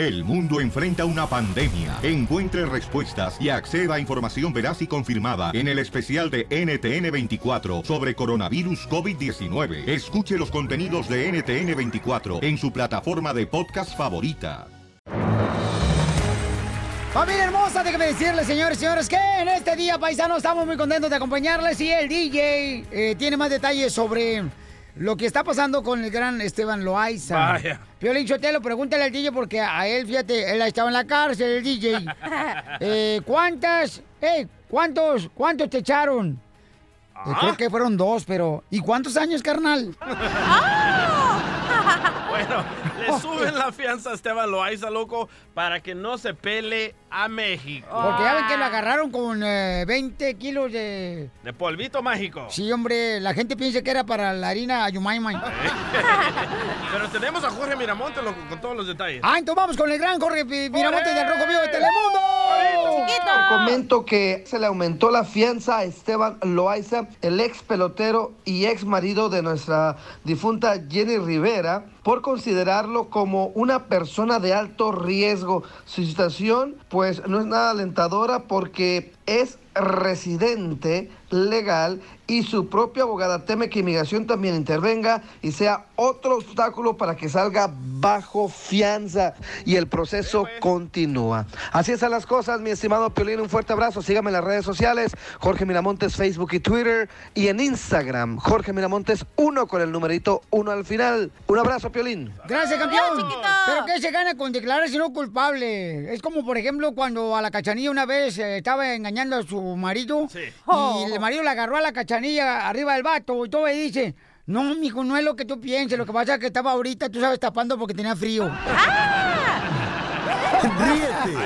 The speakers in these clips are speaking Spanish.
El mundo enfrenta una pandemia. Encuentre respuestas y acceda a información veraz y confirmada en el especial de NTN24 sobre coronavirus COVID-19. Escuche los contenidos de NTN24 en su plataforma de podcast favorita. Familia hermosa, déjame decirles, señores y señores, que en este día, paisanos, estamos muy contentos de acompañarles y el DJ eh, tiene más detalles sobre lo que está pasando con el gran Esteban Loaiza. Vaya. Piolín Sotelo, pregúntale al DJ porque a él, fíjate, él ha estado en la cárcel, el DJ. Eh, ¿Cuántas, eh, cuántos, cuántos te echaron? Eh, creo que fueron dos, pero... ¿Y cuántos años, carnal? Bueno, le suben la fianza a Esteban Loaiza, loco, para que no se pele a México. Porque ya ven que lo agarraron con eh, 20 kilos de... De polvito mágico. Sí, hombre, la gente piensa que era para la harina Ayumaymay. Pero tenemos a Jorge Miramonte, loco, con todos los detalles. Ah, entonces vamos con el gran Jorge Miramontes del Rojo Vivo de Telemundo. Comento que se le aumentó la fianza a Esteban Loaiza, el ex pelotero y ex marido de nuestra difunta Jenny Rivera, por considerarlo como una persona de alto riesgo. Su situación, pues, no es nada alentadora porque es residente legal y su propia abogada teme que inmigración también intervenga y sea otro obstáculo para que salga bajo fianza y el proceso continúa. Así están las cosas, mi estimado Piolín, un fuerte abrazo. Sígame en las redes sociales, Jorge Miramontes, Facebook y Twitter y en Instagram, Jorge Miramontes 1 con el numerito 1 al final. Un abrazo, Piolín. Gracias, campeón. Pero ¿qué se gana con declararse no culpable? Es como, por ejemplo, cuando a la cachanilla una vez eh, estaba engañando a su marido y el marido la agarró a la cachanilla arriba del vato y todo y dice, no, mijo, no es lo que tú pienses, lo que pasa es que estaba ahorita, tú sabes, tapando porque tenía frío. Ríete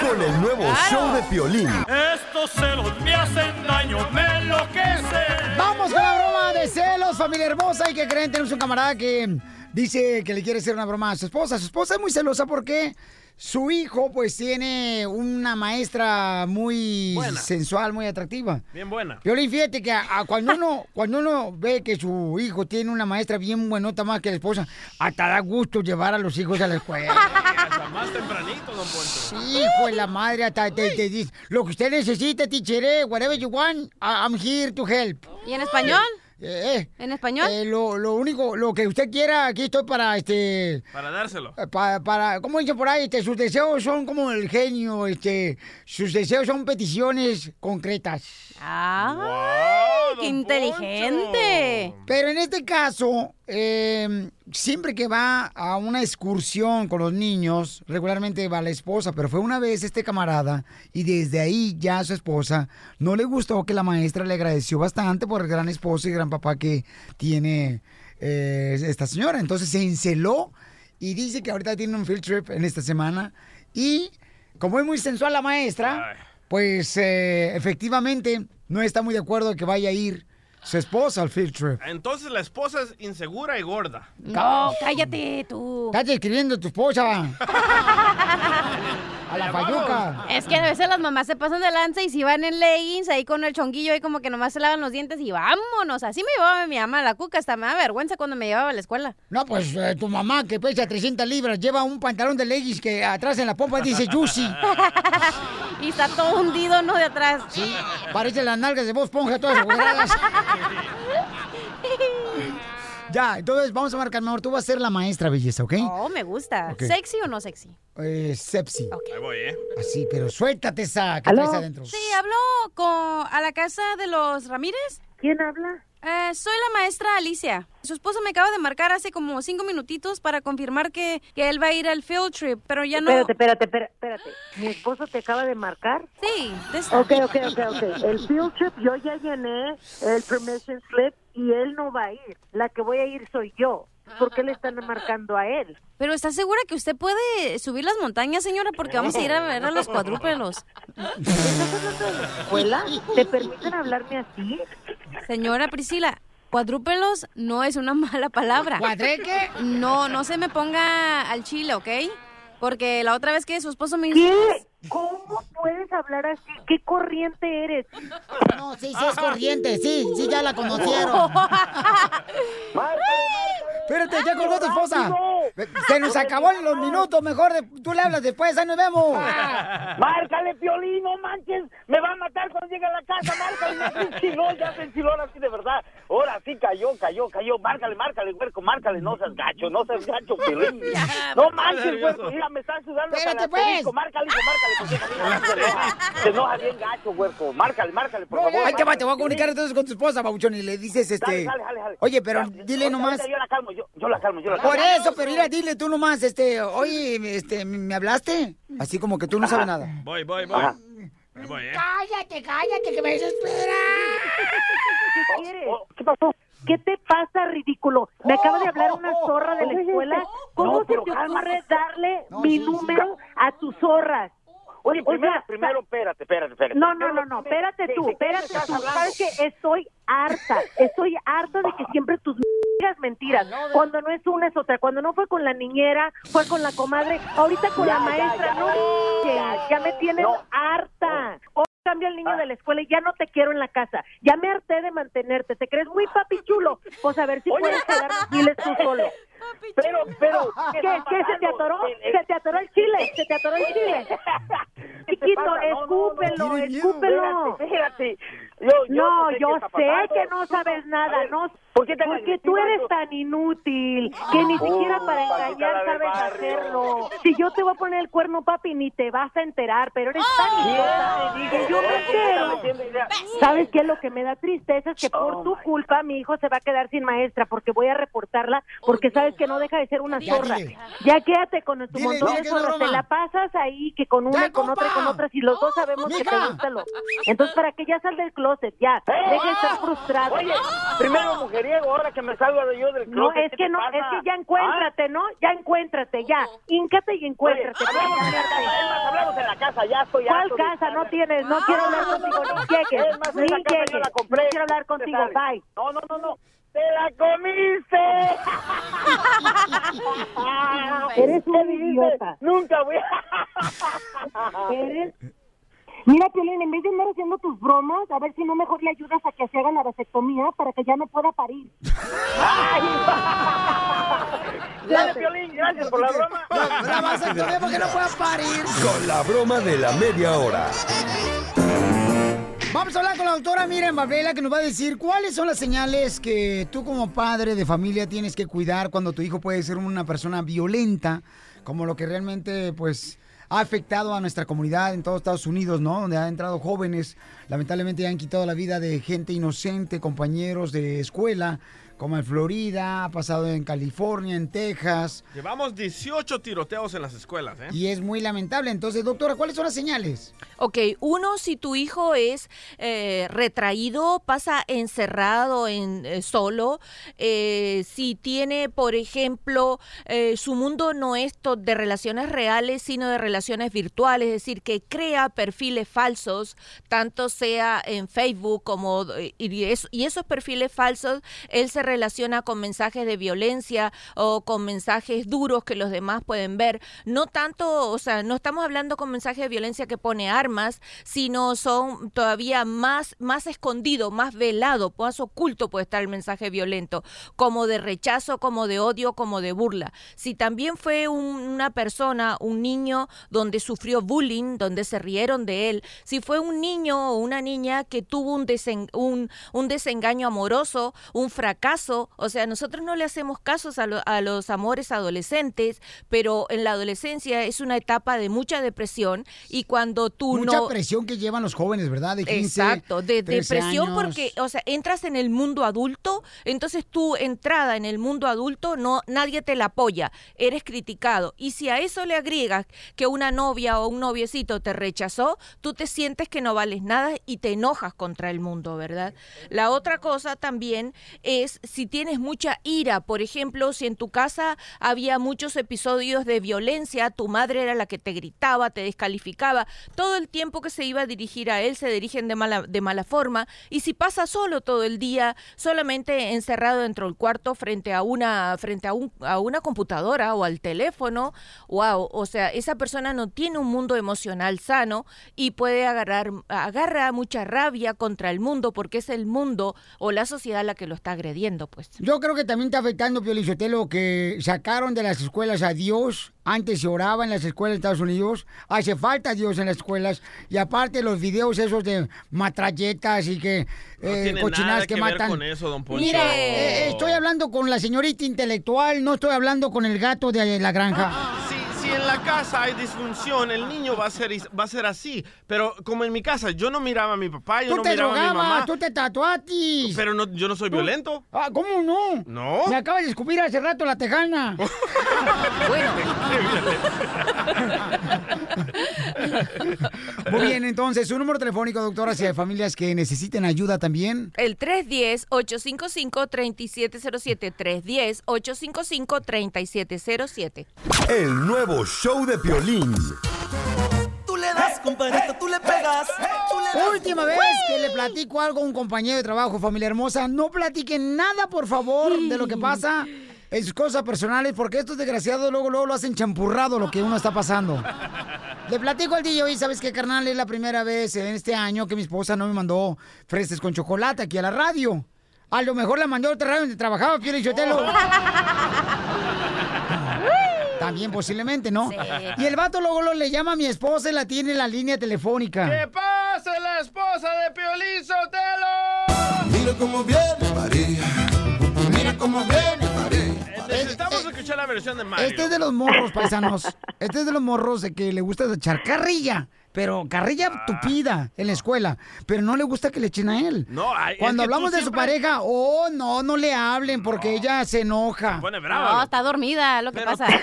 con el nuevo show de Piolín. Estos celos me hacen daño, me enloquecen. Vamos con la broma de celos, familia hermosa. ¿Y que creen? Tenemos un camarada que dice que le quiere hacer una broma a su esposa. Su esposa es muy celosa porque su hijo, pues, tiene una maestra muy Buena. sensual, muy atractiva. Bien buena. Violín, fíjate que a- a cuando uno cuando uno ve que su hijo tiene una maestra bien buenota más que la esposa, hasta da gusto llevar a los hijos a la escuela. Hasta más tempranito, don Poncho. Hijo de la madre, hasta te, te dice, lo que usted necesita, tichere, whatever you want, I'm here to help. ¿Y en español? Eh, ¿En español? eh, lo, lo único, lo que usted quiera, aquí estoy para, este, Para dárselo. eh, pa- para, ¿cómo dicen por ahí? Este, sus deseos son como el genio, este, sus deseos son peticiones concretas. ¡Ah! ¡Qué inteligente! Pero en este caso, eh, siempre que va a una excursión con los niños, regularmente va la esposa, pero fue una vez este camarada y desde ahí ya a su esposa no le gustó que la maestra le agradeció bastante por el gran esposo y gran papá que tiene eh, esta señora. Entonces se enceló y dice que ahorita tiene un field trip en esta semana y como es muy sensual la maestra, pues eh, efectivamente no está muy de acuerdo de que vaya a ir su esposa al field trip. Entonces la esposa es insegura y gorda. No, cállate tú. Estás escribiendo a tu esposa. A la payuca. Es que a veces las mamás se pasan de lanza y si van en leggings ahí con el chonguillo ahí como que nomás se lavan los dientes y vámonos. Así me llevaba mi mamá la cuca, hasta me da vergüenza cuando me llevaba a la escuela. No, pues eh, tu mamá que pesa 300 libras lleva un pantalón de leggings que atrás en la pompa dice Juicy. y está todo hundido, ¿no? De atrás. Sí, parece las nalgas de vos Esponja todas agujereadas. Ya, entonces vamos a marcar mejor. Tú vas a ser la maestra, belleza, ¿ok? Oh, me gusta. ¿Sexy o no sexy? Eh, sepsi. Ahí voy, ¿eh? Así, pero suéltate esa que adentro. Sí, habló con, a la casa de los Ramírez. ¿Quién habla? Soy la maestra Alicia. Su esposo me acaba de marcar hace como cinco minutitos para confirmar que, que él va a ir al field trip, pero ya no... Espérate, espérate, espérate, espérate. ¿Mi esposo te acaba de marcar? Sí, de esta- Ok, ok, ok, ok. El field trip yo ya llené el permission slip y él no va a ir. La que voy a ir soy yo. ¿Por qué le están marcando a él? Pero ¿está segura que usted puede subir las montañas, señora? Porque vamos a ir a ver a los cuadrúpedos. ¿Escuela? ¿Te permiten hablarme así? Señora Priscila, cuadrúpedos no es una mala palabra. ¿Cuadré qué? No, no se me ponga al chile, ¿ok? Porque la otra vez que su esposo me dijo... ¿Qué? ¿Cómo puedes hablar así? ¿Qué corriente eres? No, sí, sí es corriente, sí, sí ya la conocieron. Espérate, ya colgó tu esposa. Se nos acabó los minutos, mejor de- tú le hablas después, ahí nos vemos. Márcale, Piolín, no manches. Me va a matar cuando llegue a la casa. Márcale, se enchiló, ya se enchiló ahora sí de verdad. Ahora sí cayó, cayó, cayó. Márcale, márcale, huerco, márcale. No seas gacho, no seas gacho, Piolín. No manches, huerco. Mira, me están sudando Espérate, pues. Márcale, márcale, se enoja. Bien gacho, huerco. Márcale, márcale, por favor. Ahí te va, te voy a comunicar entonces con tu esposa, Babuchón, y le dices este. Dale, dale, dale, dale. Oye, pero Ya, dile nomás. Yo la calmo, yo, yo la calmo, yo la calmo. Por eso, pero mira, dile tú nomás, este, oye, este, ¿me hablaste? Así como que tú no sabes nada. Voy, voy, voy. Voy, ¿eh? Cállate, cállate, que me desespera. ¿Qué quieres? ¿Qué pasó? ¿Qué te pasa, ridículo? Me acaba de hablar una zorra de la escuela. ¿Cómo No, se te ocurre darle No, mi sí, sí. número a tus zorras? Oye, primero, primero, espérate, espérate, espérate. No, no, no, no, espérate ¿De- tú, espérate tú. Sabes que estoy harta, estoy harta de que siempre tus digas mentiras. Cuando no es una es otra. Cuando no fue con la niñera, fue con la comadre. Ahorita con la maestra, ya. no ya, ya me tienes harta. Hoy cambia el Ah. niño de la escuela y ya no te quiero en la casa. Ya me harté de mantenerte. ¿Te crees muy papi chulo? Pues a ver si Oye. puedes quedar miles tú solo. Pero, pero, ¿Qué, ¿Qué se te atoró? ¿Se te atoró el chile? ¿Se te atoró el chile? ¿Qué te Chiquito, escúpelo, escúpelo. Espérate, espérate. Yo, yo No, sé yo sé pasando. que no sabes nada, ver, no. ¿Por Porque tú eres tan inútil que ni siquiera Oh, para Paquita, engañar sabes hacerlo. Si yo te voy a poner el cuerno, papi, ni te vas a enterar, pero eres tan idiota que yo me entero. ¿Sabes qué? Lo que me da tristeza es que por Oh, tu my culpa mi hijo se va a quedar sin maestra porque voy a reportarla porque sabes que no deja de ser una zorra. Ya quédate con tu Dile, montón dile de zorras. Te la pasas ahí que con una Ya, y con otra y con otra. Si los dos sabemos que te gusta lo. Entonces, para que ya sal del closet, ya. ¡Eh! Deja de estar frustrado. Oye, primero mujeriego, ahora que me salga de yo del No, closet, es ¿qué que no, pasa? es que ya encuéntrate, ¿no? Ya encuéntrate, ya. Híncate y Oye, encuéntrate. hablamos en la casa, es más, hablamos en la casa, ya estoy ¿Cuál casa? No tienes, no quiero hablar contigo, ni llegues, Es más, ni llegues. la compré. No quiero hablar contigo, bye. No, no, no, no. ¡Te la comiste! Eres un idiota. Nunca voy a... Eres... Mira, Piolín, en vez de andar haciendo tus bromas, a ver si no mejor le ayudas a que se haga la vasectomía para que ya no pueda parir. Dale, Piolín, gracias por la broma. La, la vasectomía porque no puedas parir. Con la broma de la media hora. Vamos a hablar con la doctora Miren Babela que nos va a decir cuáles son las señales que tú como padre de familia tienes que cuidar cuando tu hijo puede ser una persona violenta, como lo que realmente pues ha afectado a nuestra comunidad en todos Estados Unidos, ¿no? Donde han entrado jóvenes, lamentablemente han quitado la vida de gente inocente, compañeros de escuela, como en Florida, ha pasado en California, en Texas, Llevamos 18 tiroteos en las escuelas, ¿eh? y es muy lamentable. Entonces, doctora, ¿cuáles son las señales? Ok, uno, si tu hijo es eh, retraído, pasa encerrado en eh, solo, eh, si tiene, por ejemplo, eh, su mundo no es de relaciones reales, sino de relaciones virtuales, es decir, que crea perfiles falsos, tanto sea en Facebook como y, y esos perfiles falsos, él se relaciona con mensajes de violencia o con mensajes duros que los demás pueden ver. No tanto, o sea, no estamos hablando con mensajes de violencia que pone armas, sino son todavía más, más escondido, más velado, más oculto puede estar el mensaje violento, como de rechazo, como de odio, como de burla. Si también fue un- una persona, un niño donde sufrió bullying, donde se rieron de él, si fue un niño o una niña que tuvo un, desen- un, un desengaño amoroso, un fracaso, o sea, nosotros no le hacemos casos a, lo- a los amores adolescentes, pero en la adolescencia es una etapa de mucha depresión y cuando tú Mucha no... presión que llevan los jóvenes, ¿verdad? De 15, Exacto, de 13 depresión años. porque, o sea, entras en el mundo adulto, entonces tu entrada en el mundo adulto no nadie te la apoya, eres criticado y si a eso le agregas que una novia o un noviecito te rechazó, tú te sientes que no vales nada y te enojas contra el mundo, ¿verdad? La otra cosa también es si tienes mucha ira, por ejemplo, si en tu casa había muchos episodios de violencia, tu madre era la que te gritaba, te descalificaba, todo el tiempo que se iba a dirigir a él se dirigen de mala, de mala forma, y si pasa solo todo el día, solamente encerrado dentro del cuarto frente a una, frente a, un, a una computadora o al teléfono, wow, o sea, esa persona no tiene un mundo emocional sano y puede agarrar, agarra mucha rabia contra el mundo porque es el mundo o la sociedad la que lo está agrediendo. Entiendo, pues. Yo creo que también está afectando, Pio Lizotelo, que sacaron de las escuelas a Dios. Antes se oraba en las escuelas de Estados Unidos. Hace falta Dios en las escuelas. Y aparte los videos esos de matralletas y que No eh, cochinadas nada que, que ver matan. con eso, don Poncho. Mire, eh, estoy hablando con la señorita intelectual, no estoy hablando con el gato de la granja. Si, si en la casa hay disfunción, el niño va a ser va a ser así. Pero como en mi casa, yo no miraba a mi papá, yo Tú no te miraba a mi mamá. drogabas, tú te tatuatis. Pero no, yo no soy violento. Ah, ¿cómo no? No. Me acabas de escupir hace rato la tejana. Muy bien, entonces, su número telefónico, doctora, si hay familias que necesiten ayuda también. El 310-855-3707. 310-855-3707. El nuevo show de Piolín. Tú le das, compadrito, tú le pegas. Tú le das. Última vez que le platico algo a un compañero de trabajo, familia hermosa. No platiquen nada, por favor, de lo que pasa en sus cosas personales, porque estos desgraciados luego, luego lo hacen champurrado lo que uno está pasando. Le platico al DJ, ¿sabes qué, carnal? Es la primera vez en este año que mi esposa no me mandó fresas con chocolate aquí a la radio. A lo mejor la mandó a otra radio donde trabajaba, Piero y Chotelo. También posiblemente, ¿no? Sí. Y el vato luego lo le llama a mi esposa y la tiene en la línea telefónica. ¡Que pase la esposa de Piolín Sotelo! Mira cómo viene María. Mira cómo viene María. Necesitamos escuchar la versión de Mario. Este es de los morros, paisanos. Este es de los morros de que le gusta echar carrilla. Pero carrilla Ah. tupida en la escuela. Pero no le gusta que le echen a él. No, Cuando hablamos de su pareja, oh, no, no le hablen porque ella se enoja. pone brava, No, está dormida, lo que pasa.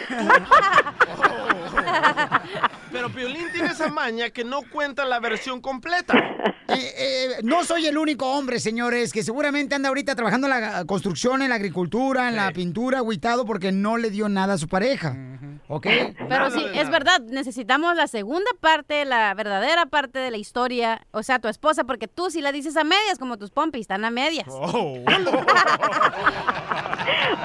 Pero Piolín tiene esa maña que no cuenta la versión completa. Eh, eh, no soy el único hombre, señores, que seguramente anda ahorita trabajando en la construcción, en la agricultura, en la pintura, agüitado, porque no le dio nada a su pareja. ¿Ok? Pero sí, es verdad, necesitamos la segunda parte, la verdadera parte de la historia, o sea, tu esposa, porque tú si la dices a medias, como tus pompis, están a medias. Oh.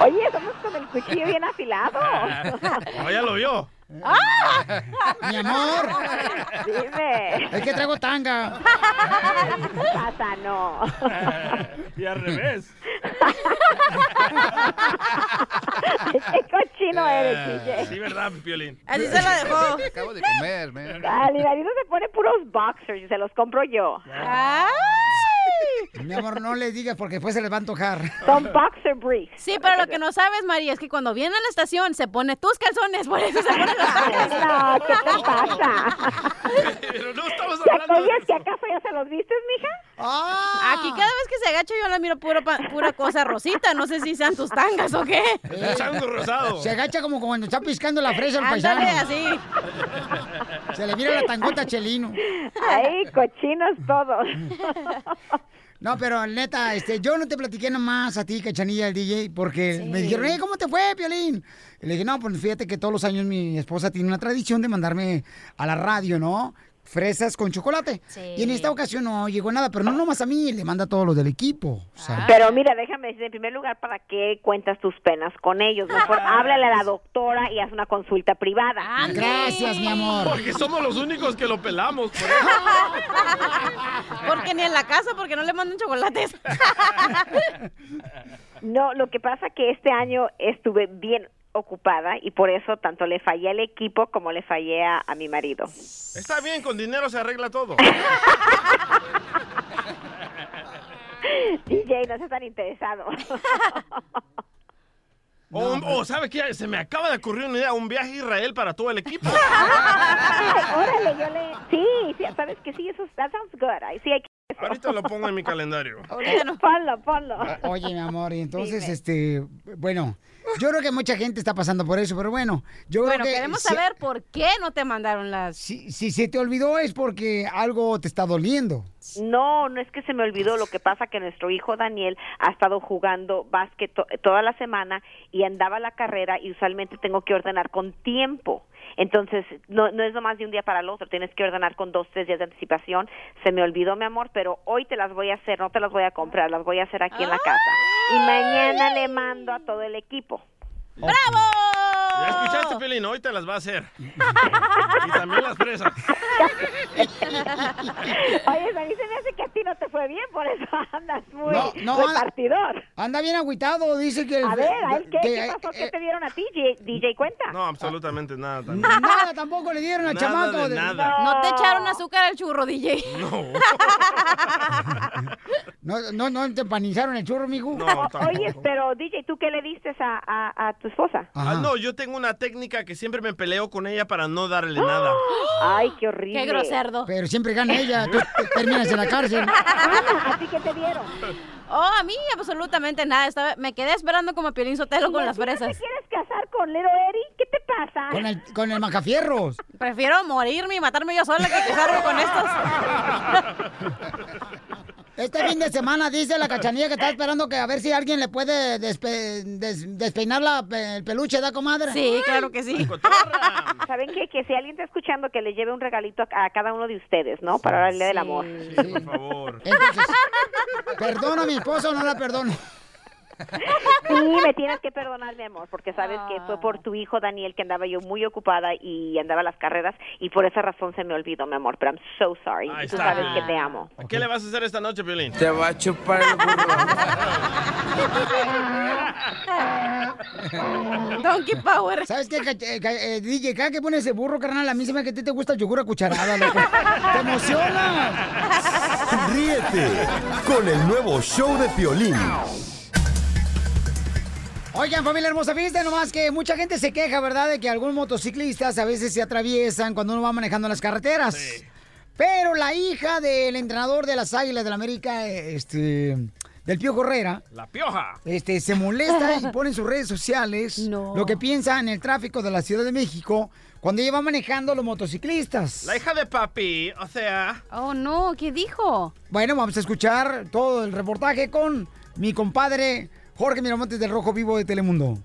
Oye, somos con el cuchillo bien afilado. Oh, ya lo vio. ¡Ah! Mi amor. Dime. Es que traigo tanga. ¿Qué pasa? No. y al revés. Qué cochino eres, DJ. Sí, ¿verdad, Piolín? Así se la dejó. Acabo de comer, man. Ah, mi marido se pone puros boxers y se los compro yo. Mi amor, no le digas porque después se les va a antojar. Son boxer briefs. Sí, pero lo que no sabes, María, es que cuando viene a la estación se pone tus calzones, por eso se pone los tacos. No, ¿qué te pasa? Pero no estamos ¿Te hablando acuerdas que acaso ya se los vistes, mija? Aquí cada vez que se agacha yo la miro pura, pa- pura cosa rosita, no sé si sean tus tangas o qué. chango rosado. Se agacha como cuando está piscando la fresa al paisano. Ándale, así. Se le mira la tangota a Chelino. Ay, cochinos todos. No, pero neta, este, yo no te platiqué nomás a ti, Cachanilla, el DJ, porque me dijeron, "Ey, ¿cómo te fue, Piolín? Y le dije, no, pues fíjate que todos los años mi esposa tiene una tradición de mandarme a la radio, ¿no? Fresas con chocolate. Y en esta ocasión no llegó nada, pero no nomás a mí, le manda a todos los del equipo. o sea. Pero mira, déjame decir, en primer lugar, ¿para qué cuentas tus penas con ellos? Mejor háblale a la doctora y haz una consulta privada. Gracias, mi amor. Porque somos los únicos que lo pelamos. Por eso. Porque ni en la casa, porque no le mandan chocolates. No, lo que pasa que este año estuve bien ocupada y por eso tanto le fallé al equipo como le fallé a, a mi marido. Está bien, con dinero se arregla todo. DJ, no seas tan interesado. O, o, ¿sabe qué? Se me acaba de ocurrir una idea, un viaje a Israel para todo el equipo. Órale, yo le... Sí, sí, sabes que sí, eso that sounds good. Sí, hay que... Ahorita lo pongo en mi calendario. Ponlo, ponlo. Oye, mi amor, y entonces, este, bueno, yo creo que mucha gente está pasando por eso, pero bueno, yo Bueno, creo que... queremos si- saber por qué no te mandaron las... Si, si se te olvidó es porque algo te está doliendo. No, no es que se me olvidó. Lo que pasa que nuestro hijo Daniel ha estado jugando básquet to- toda la semana y andaba a la carrera y usualmente tengo que ordenar con tiempo. Entonces, no, no es nomás de un día para el otro, tienes que ordenar con dos, tres días de anticipación. Se me olvidó, mi amor, pero hoy te las voy a hacer, no te las voy a comprar, las voy a hacer aquí en la casa. Y mañana le mando a todo el equipo. ¡Bravo! Ya escuchaste, hoy te las va a hacer. y también las fresas. Oye, a mí se me hace que a ti no te fue bien, por eso andas muy No, no, anda- repartidor. Anda bien agüitado, dice que... el- A ver, ¿a él qué, que- ¿qué pasó? ¿Qué eh, te dieron a ti, DJ, Cuenta? No, absolutamente nada también. Nada tampoco le dieron al Nada chamaco. de nada. No te echaron azúcar al churro, DJ. No, no, no te empanizaron el churro, mijo. No. Oye, pero DJ, ¿tú qué le diste a, a, a tu esposa? Ah, no, yo tengo una técnica que siempre me peleo con ella para no darle nada. Ay, qué horrible. Qué groserdo. Pero siempre gana ella, tú te- terminas en la cárcel. Ana, ¿a ti qué te dieron? Oh, a mí absolutamente nada. Estaba, me quedé esperando como Piolín Sotelo con las ¿Tú fresas. te quieres casar con Little Eddie? ¿Qué te pasa? Con el, con el macafierros. Prefiero morirme y matarme yo sola que casarme con estos. Este fin de semana dice la cachanilla que está esperando que a ver si alguien le puede despe- des- despeinar la pe- el peluche, ¿da, comadre? Sí, claro que sí. ¿Saben qué? Que si alguien está escuchando, que le lleve un regalito a, a cada uno de ustedes, ¿no? Para darle del amor. Por favor. Entonces, ¿perdono a mi esposo o no la perdono? Sí, me tienes que perdonar, mi amor, porque sabes que fue por tu hijo Daniel que andaba yo muy ocupada y andaba a las carreras y por esa razón se me olvidó, mi amor. Pero I'm so sorry. Ahí Tú está, sabes que te amo. ¿Qué le vas a hacer esta noche, Piolín? Te va a chupar el Donkey Power. ¿Sabes qué, eh, eh, DJ? Cada que pones ese burro, carnal, a mí se me que a ti te gusta el yogur a cucharada, loco. ¡Te emociona! Ríete con el nuevo show de Piolín. Oigan, familia hermosa, fíjate nomás que mucha gente se queja, ¿verdad? De que algunos motociclistas a veces se atraviesan cuando uno va manejando las carreteras. Pero la hija del entrenador de las Águilas del América, eh, este, del Pío Correra, La pioja. este, se molesta y pone en sus redes sociales lo que piensa en el tráfico de la Ciudad de México cuando ella va manejando los motociclistas. La hija de papi, o sea... Oh, no, ¿qué dijo? Bueno, vamos a escuchar todo el reportaje con mi compadre Jorge Miramontes del Rojo Vivo de Telemundo.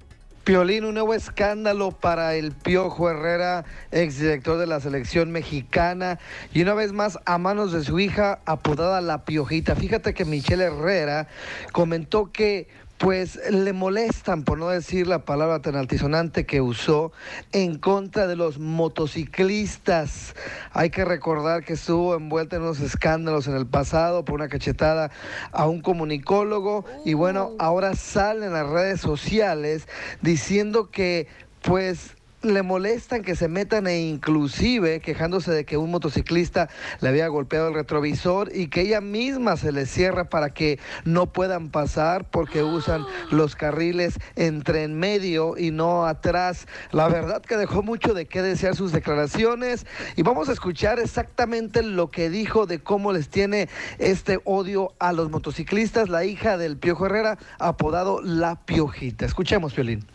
Piolín, un nuevo escándalo para el Piojo Herrera, exdirector de la selección mexicana, y una vez más a manos de su hija apodada La Piojita. Fíjate que Michelle Herrera comentó que pues le molestan, por no decir la palabra tan altisonante que usó, en contra de los motociclistas. Hay que recordar que estuvo envuelta en unos escándalos en el pasado por una cachetada a un comunicólogo y bueno, ahora sale en las redes sociales diciendo que pues le molestan que se metan e inclusive quejándose de que un motociclista le había golpeado el retrovisor y que ella misma se le cierra para que no puedan pasar porque usan los carriles entre en medio y no atrás. La verdad que dejó mucho de qué desear sus declaraciones y vamos a escuchar exactamente lo que dijo de cómo les tiene este odio a los motociclistas, la hija del Piojo Herrera, apodado La Piojita. Escuchemos, Violín.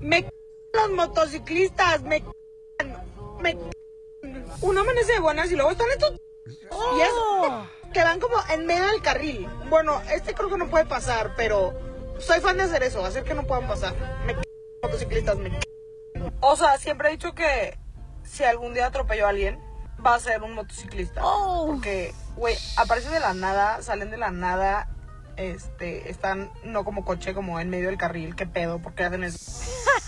Me los motociclistas, me me uno amanece de buenas y luego están estos y es que van como en medio del carril. Bueno, este creo que no puede pasar, pero soy fan de hacer eso, hacer que no puedan pasar. Me motociclistas, me O sea, siempre he dicho que si algún día atropello a alguien, va a ser un motociclista. Porque, güey, aparecen de la nada, salen de la nada, este, están no como coche, como en medio del carril, qué pedo, ¿por qué hacen eso?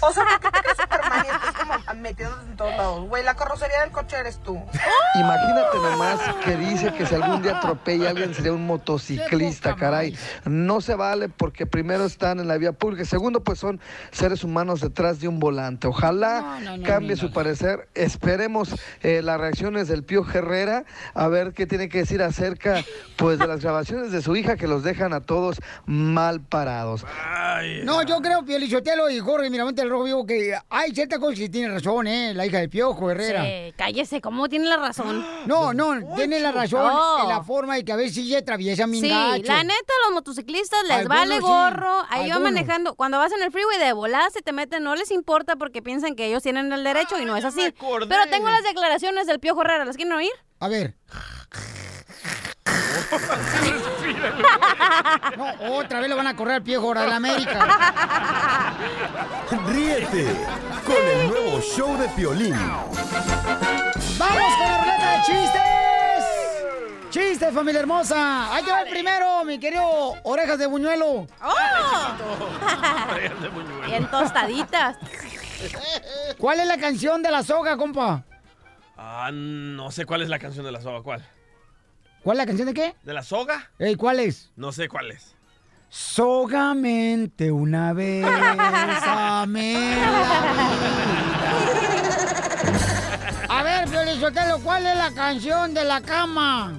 O sea, ¿por qué te crees Superman y estás como metidos en todos lados? Güey, la carrocería del coche eres tú. Imagínate nomás que dice que si algún día atropella a alguien sería un motociclista, caray. No se vale porque primero están en la vía pública, segundo pues son seres humanos detrás de un volante. Ojalá cambie su parecer. Esperemos eh, las reacciones del Pío Herrera a ver qué tiene que decir acerca pues de las grabaciones de su hija que los dejan a todos mal parados. No, yo creo, Pielichotelo y Jorge Miramonte del Rojo Vivo, que hay cierta cosa que tiene razón, ¿eh? La hija del Piojo Herrera. Sí, cállese, ¿cómo tiene la razón? No, no, tiene la razón Oh. en la forma de que a veces sí atraviesa mi Sí, la neta, los motociclistas les Algunos vale sí, gorro. Ahí va manejando. Cuando vas en el freeway de volada se te meten, no les importa porque piensan que ellos tienen el derecho y no es así. Pero tengo las declaraciones del Piojo Herrera, ¿las quieren oír? A ver. No, otra vez lo van a correr al Piojo de la América. Ríete con el nuevo show de Piolín. ¡Vamos con la ruleta de chistes! ¡Chistes, familia hermosa! Ahí te va el primero, mi querido Orejas de Buñuelo. ¡Oh! Bien tostaditas. ¿Cuál es la canción de la soga, compa? Ah, no sé cuál es la canción de la soga. ¿Cuál? ¿Cuál es la canción de qué? ¿De la soga? Ey, ¿Cuál es? No sé cuál es. Sogamente una vez amé. A ver, Felicitelo, ¿cuál es la canción de la cama?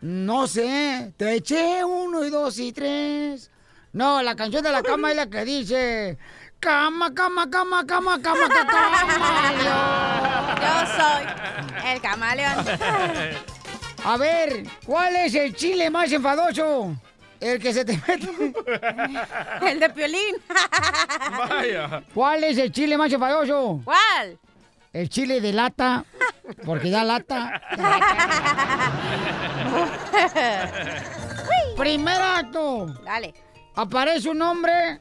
No sé. Te eché uno y dos y tres. No, la canción de la cama es la que dice... Cama, cama, cama, cama, cama, cama, camaleón. Yo soy el camaleón. A ver, ¿cuál es el chile más enfadoso? El que se te mete. El de Piolín. Vaya. ¿Cuál es el chile más enfadoso? ¿Cuál? El chile de lata, porque da lata. Primer acto. Dale. Aparece un hombre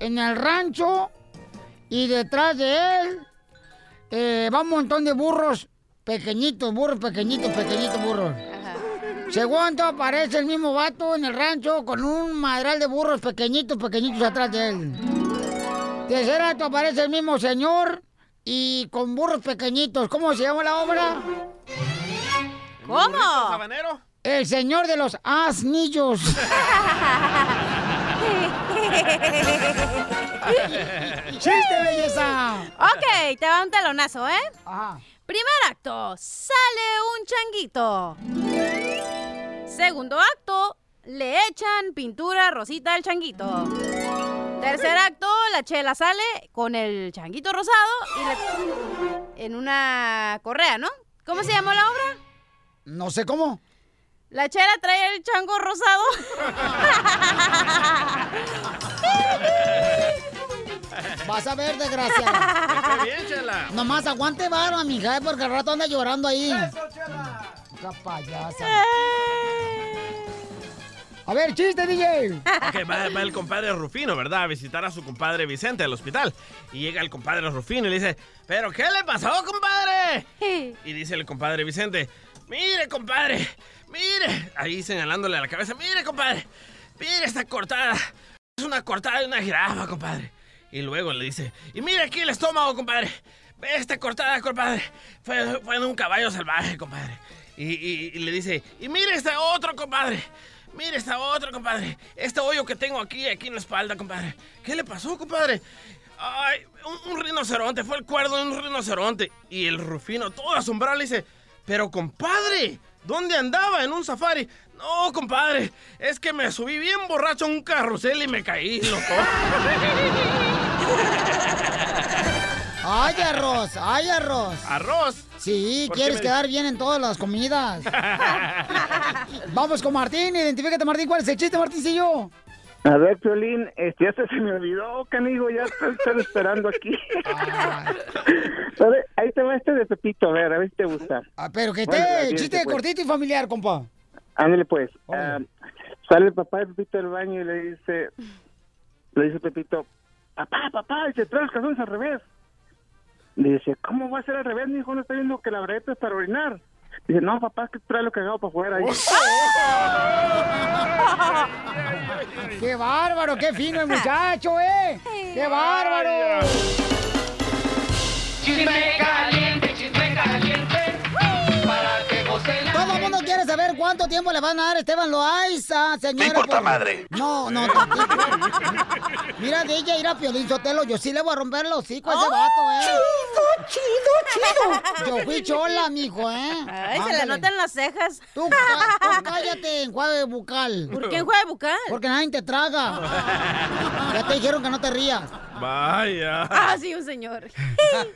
en el rancho y detrás de él eh, va un montón de burros pequeñitos, burros pequeñitos, pequeñitos burros. Segundo, aparece el mismo vato en el rancho con un madral de burros pequeñitos, pequeñitos atrás de él. Tercer acto, aparece el mismo señor y con burros pequeñitos. ¿Cómo se llama la obra? ¿Cómo? El señor de los asnillos. ¡Chiste, belleza! Ok, te va un telonazo, ¿eh? Ajá. Primer acto, sale un changuito. Segundo acto, le echan pintura rosita al changuito. Tercer acto, la chela sale con el changuito rosado y le... en una correa, ¿no? ¿Cómo se llamó la obra? No sé cómo. La chela trae el chango rosado. Vas a ver, desgraciada. Está bien, chela. Nomás aguante vara, mija, eh, porque al rato anda llorando ahí. Esa payasa. A ver, chiste, DJ. Ok, va, va el compadre Rufino, ¿verdad? A visitar a su compadre Vicente al hospital. Y llega el compadre Rufino y le dice, ¿pero qué le pasó, compadre? Y dice el compadre Vicente, mire, compadre, mire. Ahí señalándole a la cabeza, mire, compadre, mire esta cortada. Es una cortada de una jirafa, compadre. Y luego le dice, y mire aquí el estómago, compadre. Esta cortada, compadre. Fue, fue de un caballo salvaje, compadre. Y, le dice, y mire este otro, compadre. Mire esta otro, compadre. Este hoyo que tengo aquí, aquí en la espalda, compadre. ¿Qué le pasó, compadre? Ay, un, un rinoceronte, fue el cuerno de un rinoceronte. Y el Rufino, todo asombrado, le dice, pero compadre, ¿dónde andaba? ¿En un safari? No, compadre, es que me subí bien borracho a un carrusel y me caí, loco. Ay, arroz, ay, arroz. ¿Arroz? Sí, ¿Por qué quieres me- quedar bien en todas las comidas. Vamos con Martín, identifícate, Martín. ¿Cuál es el chiste, Martincillo? A ver, Piolín, este, ya se, me olvidó, canigo, ya estoy, estoy esperando aquí. A ver, ahí te va este de Pepito, a ver, a ver si te gusta. Ah, pero que Bueno, esté bien, chiste pues. cortito y familiar, compa. Ándale pues. Ah, sale el papá de Pepito del baño y le dice, le dice Pepito, papá, papá, dice, trae los calzones al revés. Le dice, ¿cómo va a ser al revés, mi hijo? No está viendo que la breta es para orinar. Dice, no, papá, es que trae lo cagado para afuera. ahí". ¡Qué bárbaro! ¡Qué fino el muchacho, eh! ¡Qué bárbaro! Chisme caliente, chisme caliente. Para que goce el mundo quiere saber cuánto tiempo le van a dar a Esteban Loaiza, señora. importa por- madre. No, no, no. Mira, DJ, ir a Piolín Sotelo, yo sí le voy a romper los hocico a ese vato, ¿eh? Chido, chido, chido. Yo fui chola, mijo, ¿eh? Ay, se le Ándale. notan las cejas. Tú, tú cállate, enjuague bucal. ¿Por qué enjuague bucal? Porque nadie te traga. ya te dijeron que no te rías. Vaya. Ah, sí, un señor.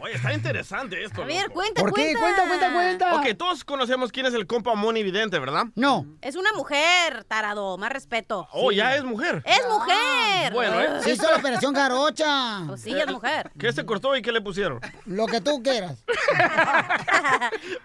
Oye, está interesante esto. A ver, loco. cuenta, cuenta. Ok, todos conocemos quién es el compa Moni Vidente, ¿verdad? No. Es una mujer, tarado, más respeto. Oh, ya es mujer. ¡Es mujer! Bueno, ¿eh? Se hizo la operación jarocha. Pues sí, es mujer. ¿Qué se cortó y qué le pusieron? Lo que tú quieras.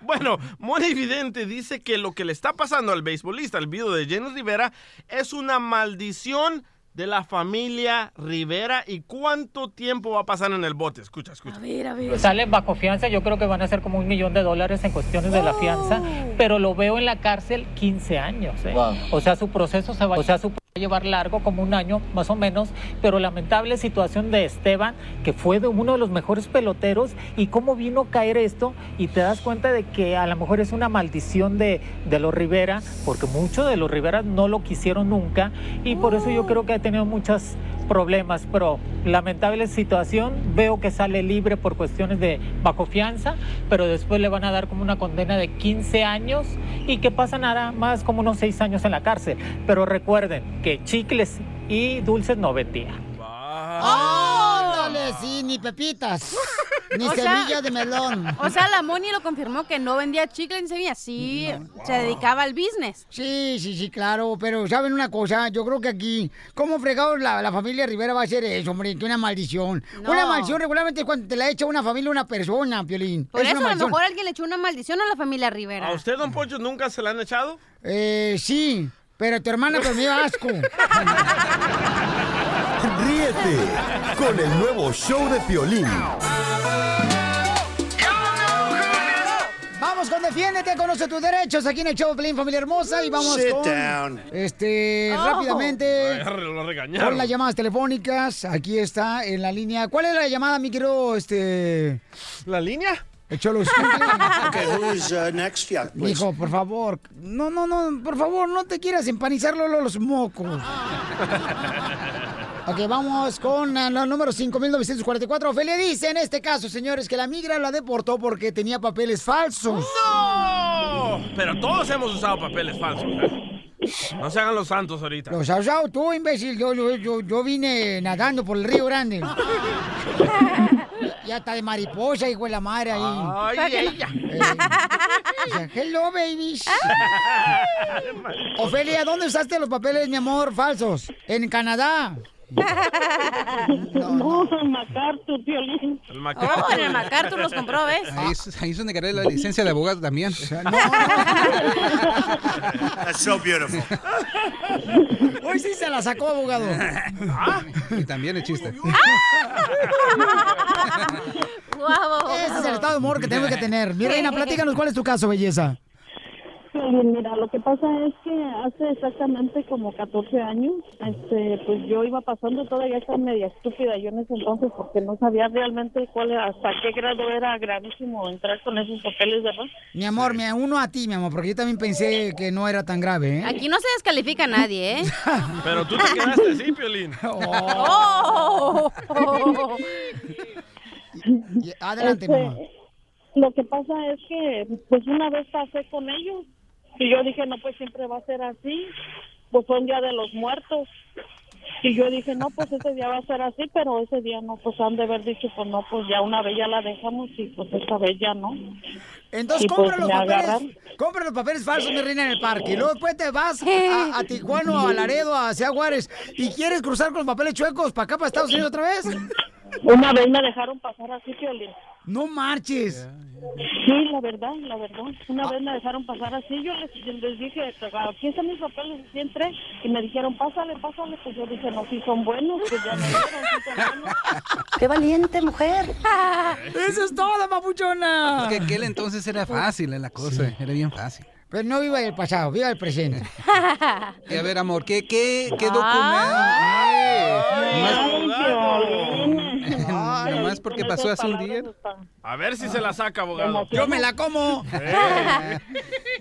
Bueno, Moni Vidente dice que lo que le está pasando al beisbolista, el viudo de Jenny Rivera, es una maldición de la familia Rivera y cuánto tiempo va a pasar en el bote. Escucha, escucha. A ver, a ver. Salen bajo fianza, yo creo que van a ser como un millón de dólares en cuestiones de la fianza, pero lo veo en la cárcel 15 años. ¿eh? O sea, su proceso se va, o sea, su llevar largo, como un año más o menos, pero lamentable situación de Esteban, que fue de uno de los mejores peloteros, y cómo vino a caer esto, y te das cuenta de que a lo mejor es una maldición de, de los Rivera, porque muchos de los Rivera no lo quisieron nunca, y por eso yo creo que ha tenido muchos problemas, pero lamentable situación, veo que sale libre por cuestiones de bajo fianza, pero después le van a dar como una condena de 15 años y que pasa nada más como unos 6 años en la cárcel. Pero recuerden que chicles y dulces no vendía. Sí, ni pepitas. Ni O sea- semilla de melón. O sea, la Moni lo confirmó que no vendía chicle ni semilla. Sí, se dedicaba al business. Sí, sí, sí, claro, pero ¿saben una cosa? Yo creo que aquí, ¿cómo fregados la, la familia Rivera va a hacer eso, hombre? Que una maldición. No. Una maldición regularmente es cuando te la echa una familia una persona, Piolín. Por Es eso a lo mejor alguien le echó una maldición a la familia Rivera. ¿A usted, don Poncho, nunca se la han echado? Eh, sí, pero tu hermana dio asco. Ríete con el nuevo show de Piolín. Vamos con Defiéndete, conoce tus derechos aquí en el show de Pelín, familia hermosa. Y vamos Sit con, down. este, Oh. rápidamente. Con las llamadas telefónicas, aquí está en la línea. ¿Cuál es la llamada, mi querido, este... ¿La línea? El Cholo Okay, who's uh, next? Yeah, please. Hijo, por favor. No, no, no, por favor, no te quieras empanizar Lolo, los mocos. Ok, vamos con eh, el número 5944. Ofelia dice en este caso, señores, que la migra la deportó porque tenía papeles falsos. ¡No! Pero todos hemos usado papeles falsos. ¿eh? No se hagan los santos ahorita. Los has usado tú, imbécil. Yo, yo, yo, yo vine nadando por el Río Grande. ya está de mariposa, hijo de la madre ahí. Ay, ella. Eh, o sea, hello, babies. Ofelia, ¿dónde usaste los papeles, mi amor, falsos? En Canadá. No, MacArthur, Piolín. El Oh, en el MacArthur los compró, ¿ves? Ahí, es- ahí es donde quería la licencia de abogado también. That's so beautiful. Hoy sí se la sacó, abogado. Y también el chiste. Guau. Ese es el estado de humor que tenemos que tener. Mi reina, platícanos cuál es tu caso, belleza. Piolín, mira, lo que pasa es que hace exactamente como 14 años, este, pues yo iba pasando todavía estaba media estúpida yo en ese entonces porque no sabía realmente cuál era- hasta qué grado era gravísimo entrar con esos papeles, ¿verdad? Mi amor, me uno a ti, mi amor, porque yo también pensé que no era tan grave, ¿eh? Aquí no se descalifica a nadie, ¿eh? Pero tú te quedaste así, Piolín. Oh. Adelante, Este, mamá. Lo que pasa es que, pues una vez pasé con ellos y yo dije, no, pues siempre va a ser así, pues fue un día de los muertos. Y yo dije, no, pues ese día va a ser así, pero ese día no, pues han de haber dicho, pues no, pues ya una vez ya la dejamos y pues esta vez ya no. Entonces pues, compra los papeles, compra los papeles falsos, mi reina, en el parque. Y luego después te vas a, a Tijuana a Laredo, hacia Juárez, y quieres cruzar con los papeles chuecos para acá, para Estados Unidos otra vez. Una vez me dejaron pasar así, Piolín. No marches. Sí, la verdad, la verdad. Una vez me dejaron pasar así. Yo les, les dije, aquí están mis papeles. Y entré y me dijeron, pásale, pásale. Pues yo dije, no, si son buenos, pues ya me dieron, sí son buenos. ¡Qué valiente mujer! ¡Eso es todo, papuchona! Es que aquel entonces era fácil eh, la cosa, era bien fácil. Pero no viva el pasado, viva el presente. Y a ver, amor, ¿qué, qué, qué documento? Nomás, porque pasó hace un día. A ver si se la saca, abogado. Yo me la como.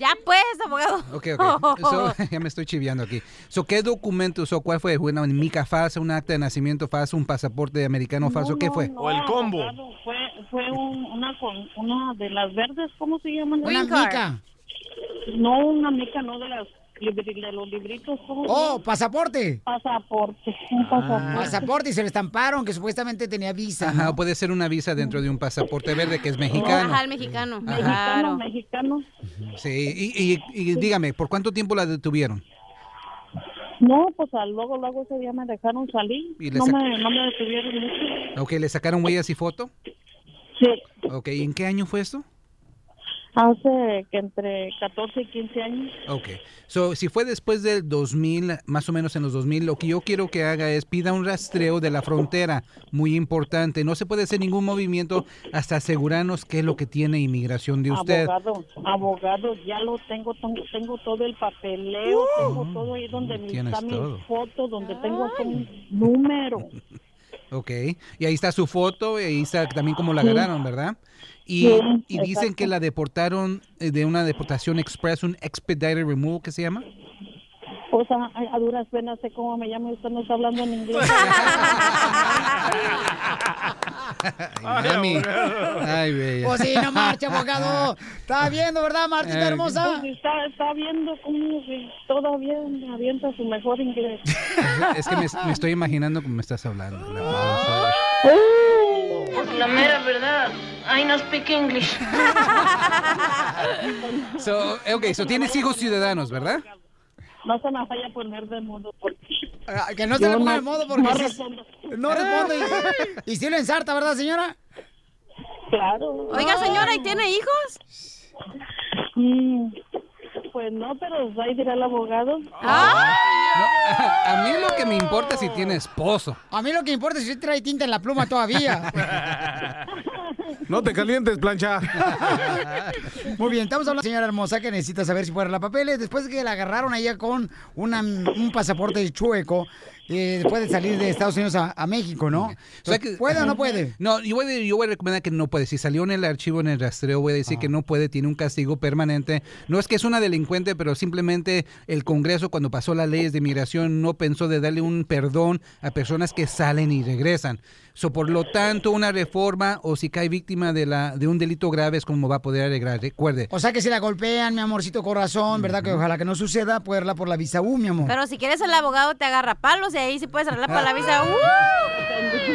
Ya pues, abogado. Ok, ok. So, ya me estoy chiviando aquí. So, ¿Qué documento usó? ¿Cuál fue? ¿Una mica falsa, un acta de nacimiento falso, un pasaporte americano falso? ¿Qué fue? O el combo. abogado, Fue, fue un- una, con, una de las verdes, ¿cómo se llaman? Una mica. No, una mica, no de las los libritos. ¿cómo se Oh, pasaporte. Pasaporte, un pasaporte. Pasaporte y se le estamparon que supuestamente tenía visa. Ajá, puede ser una visa dentro de un pasaporte verde que es mexicano. Ajá, el mexicano. Mexicano, Claro. mexicano. Sí, y, y- y dígame, ¿por cuánto tiempo la detuvieron? No, pues al- luego, luego ese día me dejaron salir. Y le No me, no me detuvieron mucho. Ok, ¿le sacaron huellas y foto? Sí. Ok, ¿y en qué año fue esto? Hace que entre 14 y 15 años. Ok. So, si fue después del 2000, más o menos en los 2000, lo que yo quiero que haga es pida un rastreo de la frontera. Muy importante. No se puede hacer ningún movimiento hasta asegurarnos qué es lo que tiene inmigración de usted. Abogado, abogado, ya lo tengo, tengo, tengo todo el papeleo, tengo todo ahí donde mi- Tienes está mi todo. foto, donde tengo hasta un número. Ok. Y ahí está su foto y ahí está también cómo la Sí. agarraron, ¿verdad? Y, Sí, y dicen exacto. que la deportaron eh, de una deportación express, un expedited removal, ¿qué se llama? O sea, a, duras penas sé cómo me llamo y usted no está hablando en inglés. Ay, mami. Ay, bella. Pues sí, no marcha, abogado. Está viendo, ¿verdad, Martita Ay. hermosa? Pues está, está viendo cómo que todavía avienta su mejor inglés. Es que me, me estoy imaginando cómo me estás hablando. La mera verdad. I no speak English. So, ok, so tienes hijos ciudadanos, ¿verdad? No se me vaya a poner de modo porque... Ah, Que no se le ponga no- de modo porque no respondo. no responde. Y, y sí lo ensarta, ¿verdad, señora? Claro. Oiga, señora, ¿y tiene hijos? Mm, pues no, pero ahí dirá el abogado. A mí lo que me importa es si tiene esposo. A mí lo que importa es si trae tinta en la pluma todavía. No te calientes, plancha. Muy bien, estamos hablando de la señora hermosa que necesita saber si puede la papeles. Después de que la agarraron a ella con una- un pasaporte chueco, eh, después de salir de Estados Unidos a, a México, ¿no? O sea que- ¿Puede o no puede? No, yo voy, a, yo voy a recomendar que no puede. Si salió en el archivo, en el rastreo, voy a decir que no puede, tiene un castigo permanente. No es que es una delincuente, pero simplemente el Congreso, cuando pasó las leyes de migración, no pensó de darle un perdón a personas que salen y regresan. So, por lo tanto, una reforma o si cae víctima de, la, de un delito grave es como va a poder arreglar. Recuerde. O sea que si la golpean, mi amorcito corazón, ¿verdad? Que ojalá que no suceda, puede irla por la visa U, mi amor. Pero si quieres el abogado te agarra palos y ahí sí puedes arreglar para la visa. ¡Uh!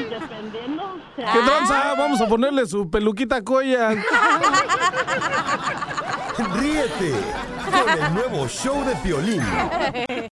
Dependiendo. ¿Qué tranza? Vamos a ponerle su peluquita coya. Ríete con el nuevo show de Piolín.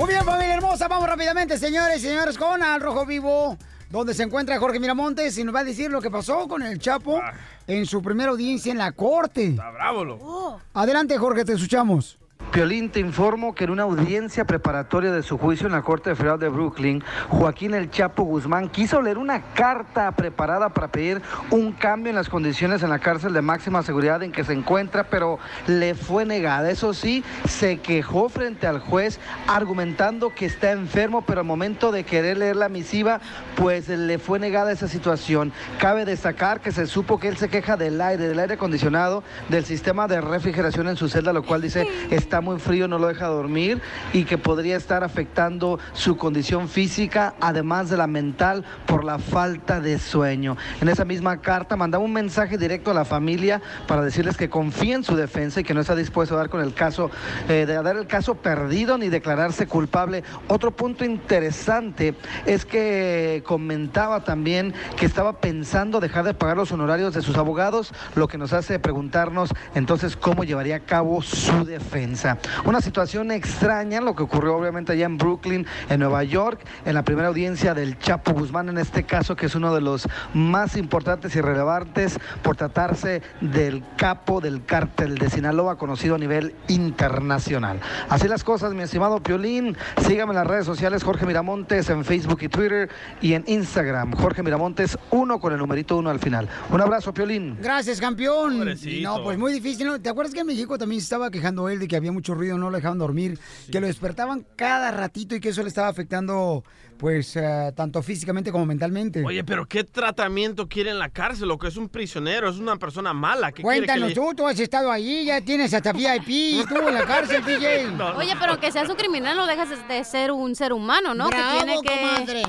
Muy bien, familia hermosa, vamos rápidamente, señores y señores, con Al Rojo Vivo, donde se encuentra Jorge Miramontes y nos va a decir lo que pasó con el Chapo en su primera audiencia en la corte. Está bravo, loco. Adelante, Jorge, te escuchamos. Piolín, te informo que en una audiencia preparatoria de su juicio en la Corte Federal de Brooklyn, Joaquín El Chapo Guzmán quiso leer una carta preparada para pedir un cambio en las condiciones en la cárcel de máxima seguridad en que se encuentra, pero le fue negada. Eso sí, se quejó frente al juez argumentando que está enfermo, pero al momento de querer leer la misiva, pues le fue negada esa situación. Cabe destacar que se supo que él se queja del aire, del aire acondicionado, del sistema de refrigeración en su celda, lo cual dice muy frío, no lo deja dormir y que podría estar afectando su condición física, además de la mental, por la falta de sueño. En esa misma carta mandaba un mensaje directo a la familia para decirles que confía en su defensa y que no está dispuesto a dar con el caso, eh, de dar el caso perdido ni declararse culpable. Otro punto interesante es que comentaba también que estaba pensando dejar de pagar los honorarios de sus abogados, lo que nos hace preguntarnos entonces cómo llevaría a cabo su defensa. Una situación extraña, lo que ocurrió obviamente allá en Brooklyn, en Nueva York, en la primera audiencia del Chapo Guzmán, en este caso, que es uno de los más importantes y relevantes por tratarse del capo del cártel de Sinaloa, conocido a nivel internacional. Así las cosas, mi estimado Piolín. Sígame en las redes sociales, Jorge Miramontes, en Facebook y Twitter, y en Instagram, Jorge Miramontes, uno con el numerito uno al final. Un abrazo, Piolín. Gracias, campeón. Pobrecito. No, pues muy difícil. ¿no? ¿Te acuerdas que en México también se estaba quejando él de que había mucho ruido, no lo dejaban dormir, que lo despertaban cada ratito y que eso le estaba afectando, pues, eh, tanto físicamente como mentalmente? Oye, pero ¿qué tratamiento quiere en la cárcel? Lo que es un prisionero, es una persona mala. ¿Qué quiere que Cuéntanos le- tú, tú has estado ahí, ya tienes hasta VIP, tú en la cárcel, DJ. Oye, pero que seas un criminal no dejas de ser un ser humano, ¿no? Bravo, que tiene que... comadre.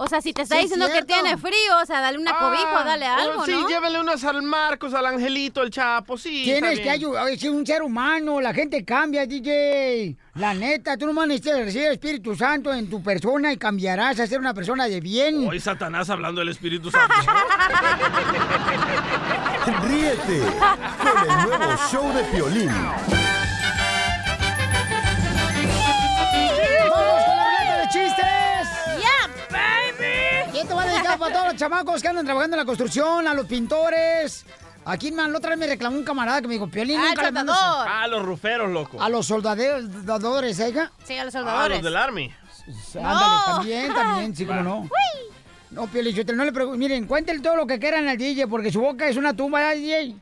O sea, si te está Sí, diciendo que tiene frío, o sea, dale una Ah, dale oh, algo, sí, ¿no? llévele unas al Marcos, al Angelito, al Chapo, sí. Tienes que ayudar, es un ser humano, la gente cambia, DJ. La neta, tú nomás necesitas recibir el Espíritu Santo en tu persona y cambiarás a ser una persona de bien. Hoy Satanás hablando del Espíritu Santo. Ríete con el nuevo show de Piolín. ¡Vamos con la ruleta de chistes! ¡Yeah, baby! ¿Quién te va a dedicar para todos los chamacos que andan trabajando en la construcción, a los pintores. Aquí, man, la otra vez me reclamó un camarada que me dijo, Piolín, Ah, nunca le mandas- Ah, los ruferos, loco. A los soldadores, ¿eh? hija? Sí, a los Ah, soldadores. los del Army. Ándale, también, también, sí, como no. No, Piolín, yo no le pregunto. Miren, cuéntenle todo lo que quieran al DJ, porque su boca es una tumba, ¿eh, DJ?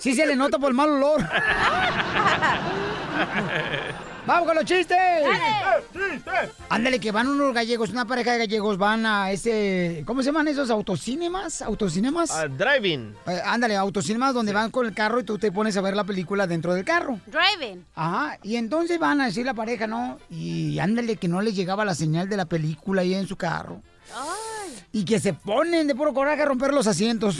Sí se le nota por el mal olor. ¡Vamos con los chistes! Ándale, que van unos gallegos, una pareja de gallegos van a ese... ¿Cómo se llaman esos? ¿Autocinemas? ¿Autocinemas? Ah, driving. Eh, ándale, autocinemas donde van con el carro y tú te pones a ver la película dentro del carro. Driving. Ajá, y entonces van a decir la pareja, ¿no? Y ándale que no les llegaba la señal de la película ahí en su carro. Y que se ponen de puro coraje a romper los asientos.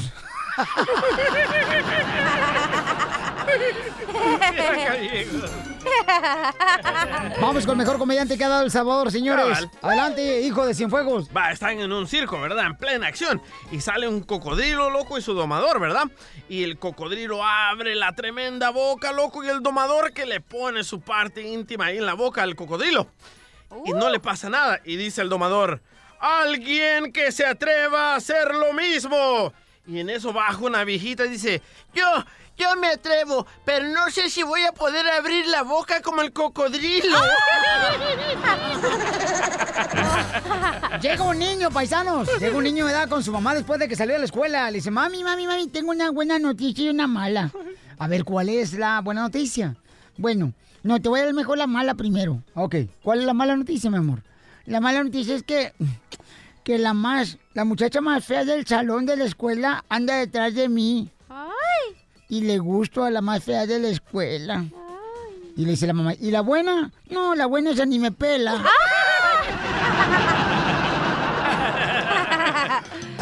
Vamos con el mejor comediante que ha dado El Salvador, señores. Cabal. Adelante, hijo de Cienfuegos. Va, están en un circo, ¿verdad? En plena acción. Y sale un cocodrilo, loco, y su domador, ¿verdad? Y el cocodrilo abre la tremenda boca, loco, y el domador que le pone su parte íntima ahí en la boca al cocodrilo. Y no le pasa nada. Y dice el domador, alguien que se atreva a hacer lo mismo. Y en eso baja una viejita y dice, yo, yo me atrevo, pero no sé si voy a poder abrir la boca como el cocodrilo. Llega un niño, paisanos. Llega un niño de edad con su mamá después de que salió de la escuela. Le dice, mami, mami, mami, tengo una buena noticia y una mala. A ver, ¿cuál es la buena noticia? Bueno, no, te voy a dar mejor la mala primero. Ok, ¿cuál es la mala noticia, mi amor? La mala noticia es que, que la más, la muchacha más fea del salón de la escuela anda detrás de mí. Y le gusto a la más fea de la escuela. Y le dice la mamá, ¿y la buena? No, la buena esa ni me pela.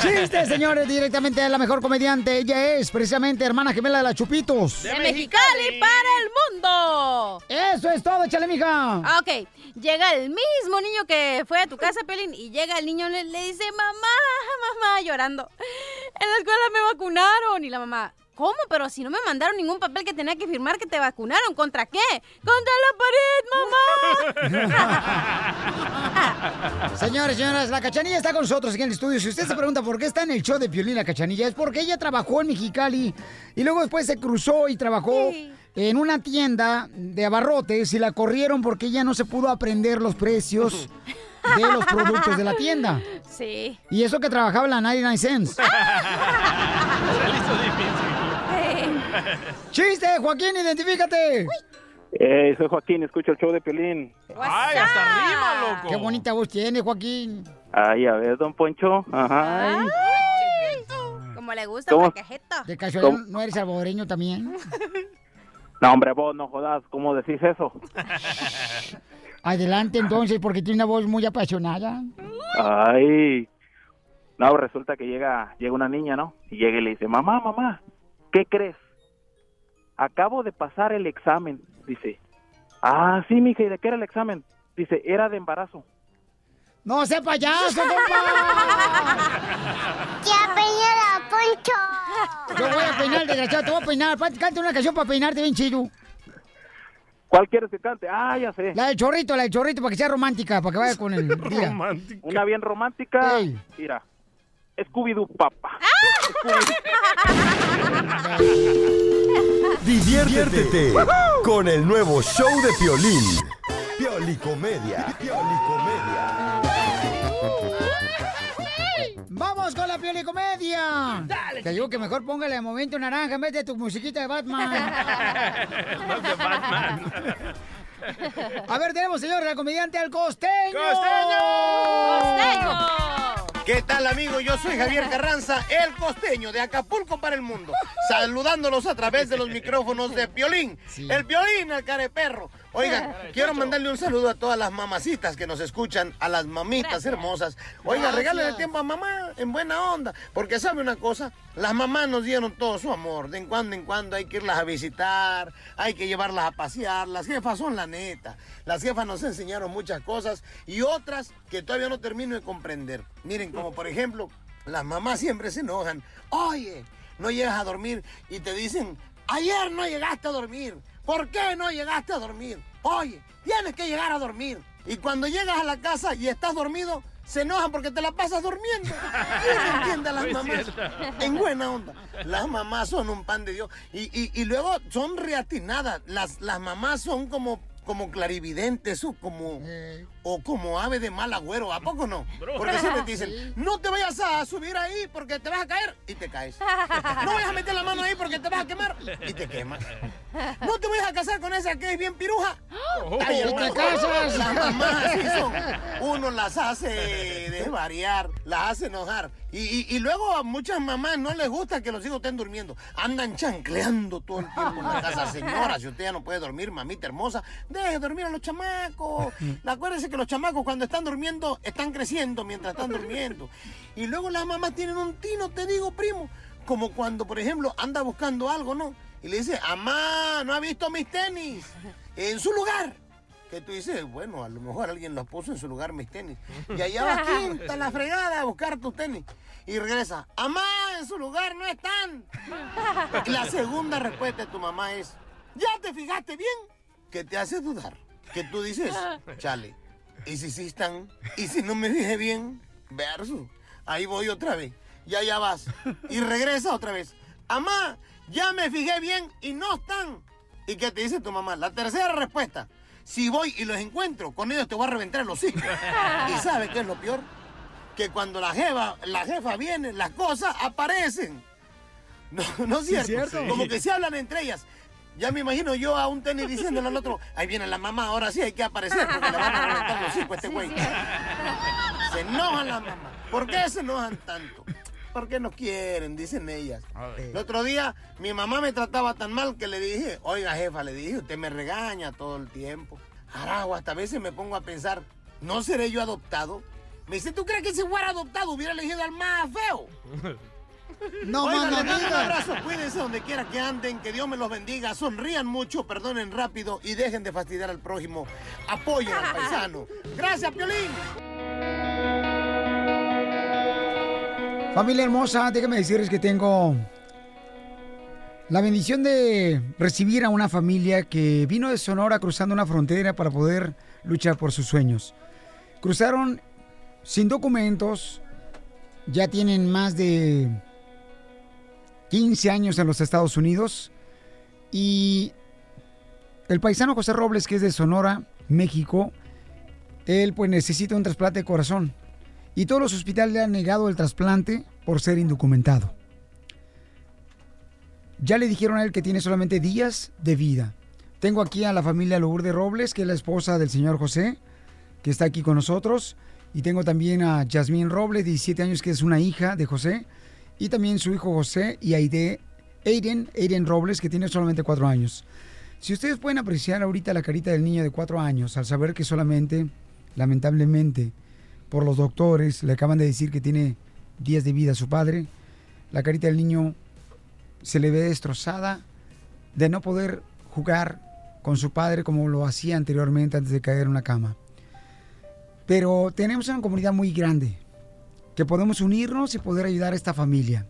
Chiste, señores, directamente a la mejor comediante. Ella es precisamente hermana gemela de la Chupitos. De Mexicali para el mundo. Eso es todo, échale, mija. Ok, llega el mismo niño que fue a tu casa, Pelín, y llega el niño, le, le dice, mamá, mamá, llorando. En la escuela me vacunaron. Y la mamá, ¿cómo? Pero si no me mandaron ningún papel que tenía que firmar que te vacunaron. ¿Contra qué? ¡Contra la pared, mamá! Señores, señoras, la cachanilla está con nosotros aquí en el estudio. Si usted se pregunta por qué está en el show de Piolín la cachanilla, es porque ella trabajó en Mexicali y luego después se cruzó y trabajó en una tienda de abarrotes y la corrieron porque ella no se pudo aprender los precios de los productos de la tienda. Sí. Y eso que trabajaba en la 99 Cents. ¡Chiste, Joaquín, identifícate! Eh, soy Joaquín, escucho el show de Piolín. ¡Ay, hasta arriba, loco! ¡Qué bonita voz tiene, Joaquín! Ay, a ver, don Poncho. Ajá. ay. Como le gusta ¿Cómo? la cajeta. ¿De casualidad ¿Cómo? no eres salvadoreño también? No, hombre, vos no jodas. ¿Cómo decís eso? Adelante entonces, porque tiene una voz muy apasionada. Ay. No, resulta que llega, llega una niña, ¿no? Y llega y le dice, mamá, mamá, ¿qué crees? Acabo de pasar el examen. Dice, ah, sí, mija, ¿y de qué era el examen? Dice, era de embarazo. ¡No sea payaso, compa! ¡Ya peña Poncho! Yo voy a peinar, desgraciado, te voy a peinar. Canta una canción para peinarte bien chido. ¿Cuál quieres que cante? Ah, ya sé. La del chorrito, la del chorrito, para que sea romántica, para que vaya con el día. Una bien romántica. Ey. Mira, Scooby-Doo Papa. Diviértete con el nuevo show de Piolín. Piolicomedia. Piolicomedia. ¡Vamos con la piolicomedia! ¡Dale! Te digo que mejor póngale de momento naranja en vez de tu musiquita de Batman. Más de Batman. A ver, tenemos, señor, la comediante al costeño. ¿Qué tal amigos? Yo soy Javier Carranza, el costeño de Acapulco para el mundo, saludándolos a través de los micrófonos de Piolín, el Piolín, el careperro. Oigan, quiero mandarle un saludo a todas las mamacitas que nos escuchan, a las mamitas hermosas. Oiga, Gracias. regálale tiempo a mamá en buena onda, porque sabe una cosa, las mamás nos dieron todo su amor, de en cuando en cuando hay que irlas a visitar, hay que llevarlas a pasear, las jefas son la neta, las jefas nos enseñaron muchas cosas y otras que todavía no termino de comprender. Miren, como por ejemplo, las mamás siempre se enojan, oye, no llegas a dormir y te dicen, ayer no llegaste a dormir, ¿por qué no llegaste a dormir? Oye, tienes que llegar a dormir. Y cuando llegas a la casa y estás dormido, se enojan porque te la pasas durmiendo. ¿Quién entiende a las Muy mamás? cierto. En buena onda. Las mamás son un pan de Dios. Y, y- y luego son reatinadas. Las, las mamás son como, como clarividentes o como, o como ave de mal agüero. ¿A poco no? Porque siempre te dicen, no te vayas a subir ahí porque te vas a caer y te caes. No vayas a meter la mano ahí porque te vas a quemar y te quemas. No te vayas a casar con esa que es bien piruja. Ay, ¡Y te casas! Las mamás así son. Uno las hace desvariar, las hace enojar. Y, y- y luego a muchas mamás no les gusta que los hijos estén durmiendo. Andan chancleando todo el tiempo en la casa. Señora, si usted ya no puede dormir, mamita hermosa, deje dormir a los chamacos. Acuérdense que los chamacos cuando están durmiendo están creciendo mientras están durmiendo. Y luego las mamás tienen un tino, te digo, primo. Como cuando, por ejemplo, anda buscando algo, ¿no? Y le dice, amá, no ha visto mis tenis en su lugar. Que tú dices, bueno, a lo mejor alguien los puso en su lugar mis tenis. Y allá vas quinta la fregada a buscar tus tenis. Y regresa, amá, en su lugar no están. Y la segunda respuesta de tu mamá es, ¿ya te fijaste bien? Que te hace dudar. Que tú dices, chale, ¿y si sí están? ¿Y si no me fijé bien? Verso. Ahí voy otra vez. Ya, ya vas. Y regresa otra vez. Amá, ya me fijé bien y no están. ¿Y qué te dice tu mamá? La tercera respuesta. Si voy y los encuentro, con ellos te voy a reventar los hijos. ¿Y sabes qué es lo peor? Que cuando la jefa, la jefa viene, las cosas aparecen. No, no es Sí, cierto. cierto. Como que se hablan entre ellas. Ya me imagino yo a un tenis diciéndole al otro, ahí viene la mamá, ahora sí hay que aparecer porque le van a reventar los hijos a este güey. Se enojan las mamás. ¿Por qué se enojan tanto? Porque no quieren, dicen ellas. El otro día mi mamá me trataba tan mal que le dije, oiga jefa, le dije, usted me regaña todo el tiempo. Aragua, hasta a veces me pongo a pensar, ¿no seré yo adoptado? Me dice, ¿tú crees que si fuera adoptado hubiera elegido al más feo? No Oigan, más no les mando un abrazo, cuídense donde quiera que anden, que Dios me los bendiga, sonrían mucho, perdonen rápido y dejen de fastidiar al prójimo. Apoyen al paisano. Gracias, Piolín. Familia hermosa, déjame decirles que tengo la bendición de recibir a una familia que vino de Sonora cruzando una frontera para poder luchar por sus sueños. Cruzaron sin documentos, ya tienen más de 15 años en los Estados Unidos y el paisano José Robles, que es de Sonora, México, él pues necesita un trasplante de corazón y todos los hospitales le han negado el trasplante por ser indocumentado. Ya le dijeron a él que tiene solamente días de vida. Tengo aquí a la familia Lourdes Robles, que es la esposa del señor José, que está aquí con nosotros. Y tengo también a Yasmín Robles, 17 años, que es una hija de José. Y también su hijo José y Aide, Aiden, Aiden Robles, que tiene solamente 4 años. Si ustedes pueden apreciar ahorita la carita del niño de 4 años, al saber que solamente, lamentablemente, por los doctores, le acaban de decir que tiene días de vida a su padre, la carita del niño se le ve destrozada de no poder jugar con su padre como lo hacía anteriormente antes de caer en una cama. Pero tenemos una comunidad muy grande que podemos unirnos y poder ayudar a esta familia.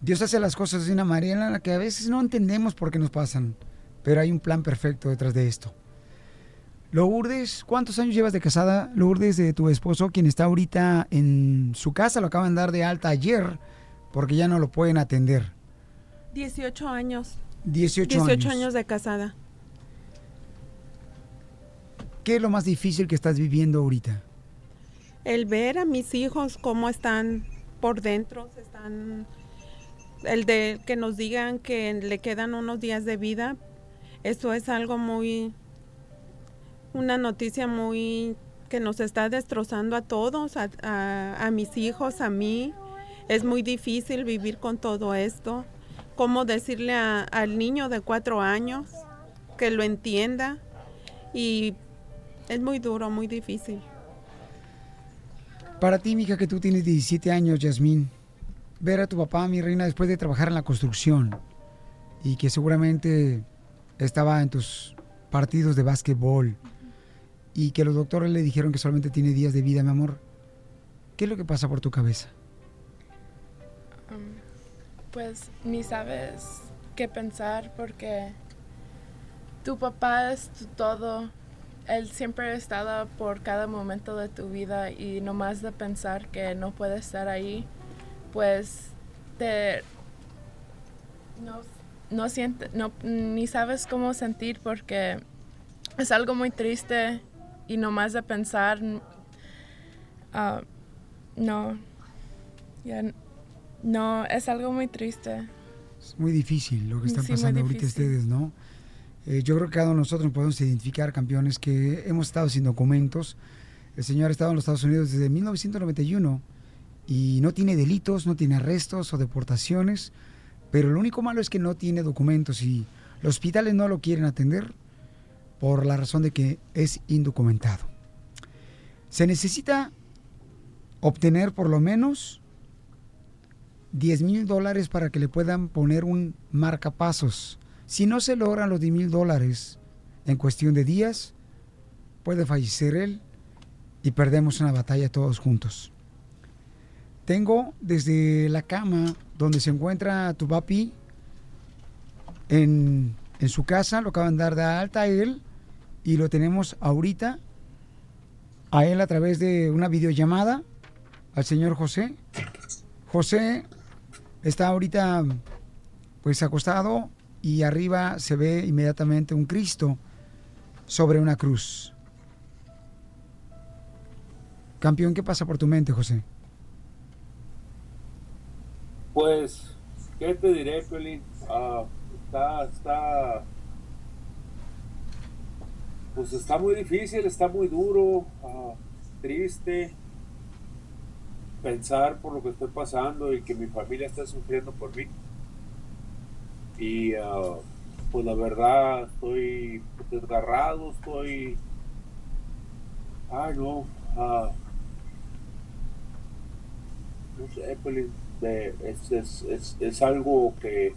Dios hace las cosas de una manera en la que a veces no entendemos por qué nos pasan, pero hay un plan perfecto detrás de esto. Lourdes, ¿cuántos años llevas de casada, Lourdes, de tu esposo, quien está ahorita en su casa? Lo acaban de dar de alta ayer porque ya no lo pueden atender. 18 años. 18, 18 años. años de casada. ¿Qué es lo más difícil que estás viviendo ahorita? El ver a mis hijos cómo están por dentro, están el de que nos digan que le quedan unos días de vida, eso es algo muy una noticia muy que nos está destrozando a todos, a mis hijos, a mí. Es muy difícil vivir con todo esto. ¿Cómo decirle a- al niño de cuatro años que lo entienda? Y es muy duro, muy difícil. Para ti, mija, que tú tienes 17 años, Yasmín, ver a tu papá, mi reina, después de trabajar en la construcción y que seguramente estaba en tus partidos de básquetbol y que los doctores le dijeron que solamente tiene días de vida, mi amor, ¿qué es lo que pasa por tu cabeza? Um, pues ni sabes qué pensar porque tu papá es tu todo Él siempre ha estado por cada momento de tu vida y nomás de pensar que no puede estar ahí, pues te no, no siente, no, ni sabes cómo sentir porque es algo muy triste y nomás de pensar, ah, no, ya no, es algo muy triste. Es muy difícil lo que están Sí, pasando ahorita ustedes, ¿no? Eh, yo creo que cada uno de nosotros nos podemos identificar, campeones, que hemos estado sin documentos. El señor ha estado en los Estados Unidos desde 1991 y no tiene delitos, no tiene arrestos o deportaciones, pero lo único malo es que no tiene documentos y los hospitales no lo quieren atender por la razón de que es indocumentado. Se necesita obtener por lo menos 10 mil dólares para que le puedan poner un marcapasos. Si no se logran los 10 mil dólares en cuestión de días, puede fallecer él y perdemos una batalla todos juntos. Tengo desde la cama donde se encuentra tu papi en, en su casa, lo acaban de dar de alta a él y lo tenemos ahorita a él a través de una videollamada al señor José. José está ahorita pues acostado y arriba se ve inmediatamente un Cristo sobre una cruz. Campeón, ¿qué pasa por tu mente, José? Pues, ¿qué te diré, Pelín? Ah, está, está, pues está muy difícil, está muy duro, ah, triste pensar por lo que estoy pasando y que mi familia está sufriendo por mí. Y ah, pues la verdad estoy desgarrado, estoy, ay no, ah, no sé, Pelín, de- es, es, es, es algo que,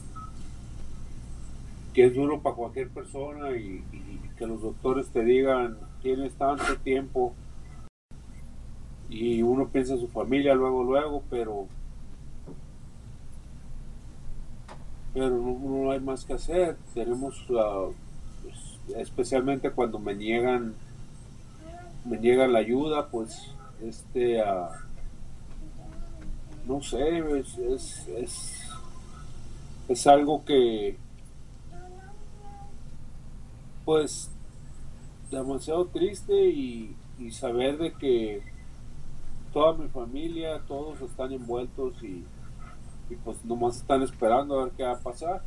que es duro para cualquier persona y, y que los doctores te digan, tienes tanto tiempo y uno piensa en su familia luego, luego, pero pero no, hay más que hacer. Tenemos, ah, pues, especialmente cuando me niegan me niegan la ayuda, pues este ah, no sé, es, es, es, es algo que, pues, demasiado triste y saber de que toda mi familia, todos están envueltos y, y pues nomás están esperando a ver qué va a pasar.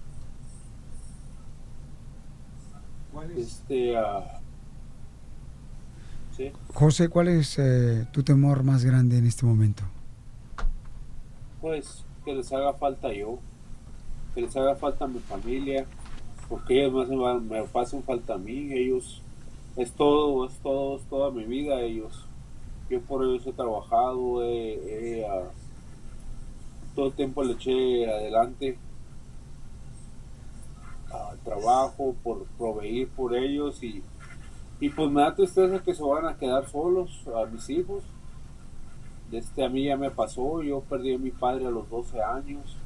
Este, ah, sí. José, ¿cuál es eh, tu temor más grande en este momento? pues que les haga falta yo, que les haga falta mi familia, porque ellos va- me hacen falta a mí, ellos, es todo, es todo, es toda mi vida ellos. Yo por ellos he trabajado, he- he, ah, todo el tiempo le eché adelante al trabajo, por proveer por ellos y, y pues me da tristeza que se van a quedar solos a mis hijos. Este, a mí ya me pasó, yo perdí a mi padre a los 12 años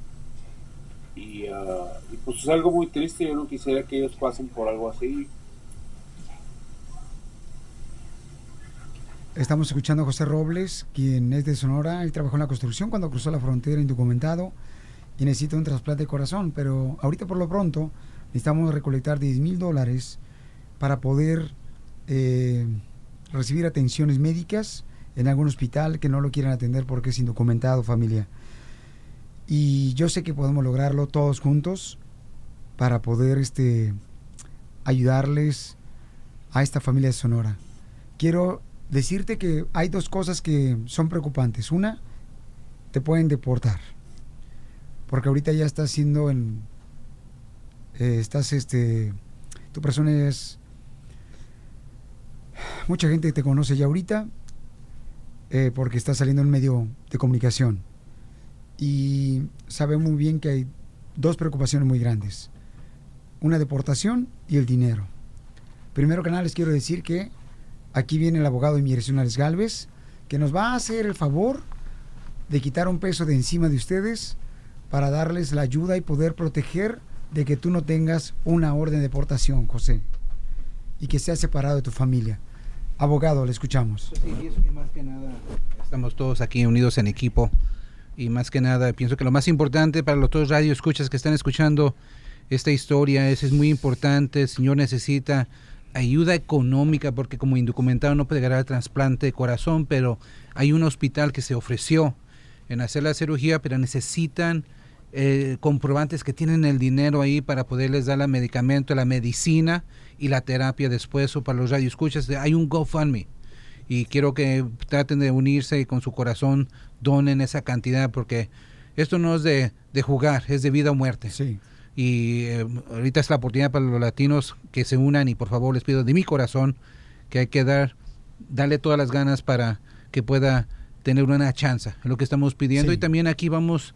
y, ah, y pues es algo muy triste, yo no quisiera que ellos pasen por algo así. Estamos escuchando a José Robles, quien es de Sonora. Él trabajó en la construcción cuando cruzó la frontera indocumentado y necesita un trasplante de corazón. Pero ahorita por lo pronto necesitamos recolectar 10 mil dólares para poder eh, recibir atenciones médicas en algún hospital que no lo quieran atender porque es indocumentado, familia. Y yo sé que podemos lograrlo todos juntos para poder este, ayudarles a esta familia de Sonora. Quiero decirte que hay dos cosas que son preocupantes. Una, te pueden deportar. Porque ahorita ya estás siendo en... eh, estás este... Tu persona es... Mucha gente te conoce ya ahorita eh, porque estás saliendo en medio de comunicación. Y sabe muy bien que hay dos preocupaciones muy grandes. Una deportación y el dinero. Primero que nada les quiero decir que aquí viene el abogado Alex Galvez, que nos va a hacer el favor de quitar un peso de encima de ustedes para darles la ayuda y poder proteger de que tú no tengas una orden de deportación, José. y que seas separado de tu familia. Abogado, le escuchamos. más que nada estamos todos aquí unidos en equipo y más que nada pienso que lo más importante para los dos radioescuchas que están escuchando esta historia es, es muy importante. El Señor necesita ayuda económica porque como indocumentado no puede ganar el trasplante de corazón, pero hay un hospital que se ofreció en hacer la cirugía, pero necesitan eh, comprobantes que tienen el dinero ahí para poderles dar el medicamento, la medicina y la terapia después o para los radioescuchas. Hay un GoFundMe y quiero que traten de unirse y con su corazón donen esa cantidad porque esto no es de, de jugar, es de vida o muerte. Sí. Y eh, ahorita es la oportunidad para los latinos que se unan y por favor les pido de mi corazón que hay que dar, darle todas las ganas para que pueda tener una chance, es lo que estamos pidiendo y también aquí vamos,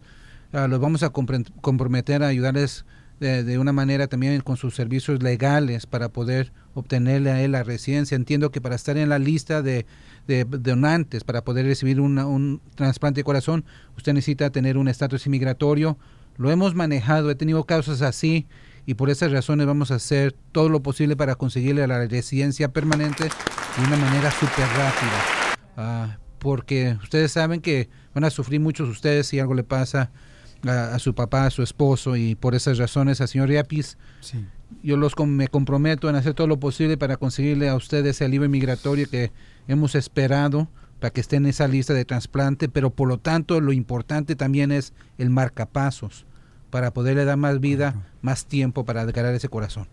los vamos a comprometer a ayudarles de, de una manera también con sus servicios legales para poder obtenerle a él la residencia. Entiendo que para estar en la lista de, de donantes, para poder recibir una- un trasplante de corazón, usted necesita tener un estatus inmigratorio. Lo hemos manejado, he tenido casos así y por esas razones vamos a hacer todo lo posible para conseguirle la residencia permanente de una manera súper rápida. Ah, porque ustedes saben que van a sufrir muchos ustedes si algo le pasa a, a su papá, a su esposo y por esas razones al señor Yapis Sí. yo los com- me comprometo en hacer todo lo posible para conseguirle a ustedes ese alivio migratorio que hemos esperado para que esté en esa lista de trasplante, pero por lo tanto lo importante también es el marcapasos para poderle dar más vida, más tiempo para ganar ese corazón.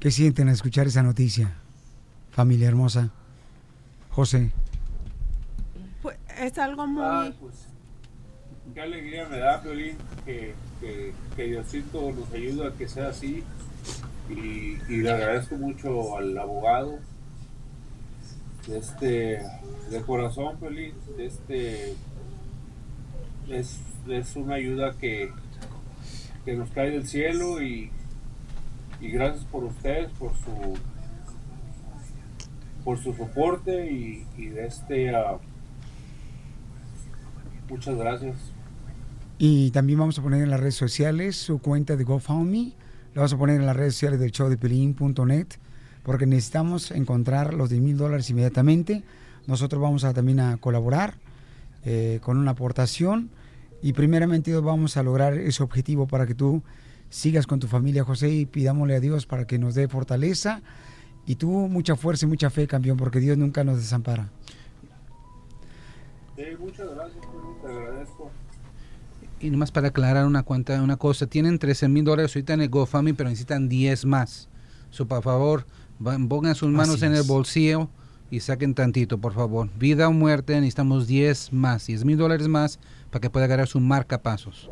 ¿Qué sienten al escuchar esa noticia? Familia hermosa. José. Pues, es algo muy... Ah, pues, qué alegría me da, Piolín, que, que, que Diosito nos ayuda a que sea así. Y, y le agradezco mucho al abogado de este de corazón, de este es, es una ayuda que, que nos cae del cielo y, y gracias por ustedes, por su por su soporte y, de este ah, muchas gracias. Y también vamos a poner en las redes sociales su cuenta de GoFundMe. Lo vamos a poner en las redes sociales del show de Pelín.net porque necesitamos encontrar los 10 mil dólares inmediatamente. Nosotros vamos a también a colaborar eh, con una aportación y primeramente Dios, vamos a lograr ese objetivo para que tú sigas con tu familia, José, y pidámosle a Dios para que nos dé fortaleza y tú mucha fuerza y mucha fe, campeón, porque Dios nunca nos desampara. Sí, muchas gracias, te agradezco. Y nomás para aclarar una cuenta, una cosa, tienen 13 mil dólares ahorita en el GoFundMe, pero necesitan 10 más. So, por favor, pongan sus manos en el bolsillo y saquen tantito, por favor. Vida o muerte, necesitamos 10 más, 10 mil dólares más para que pueda agarrar su marcapasos.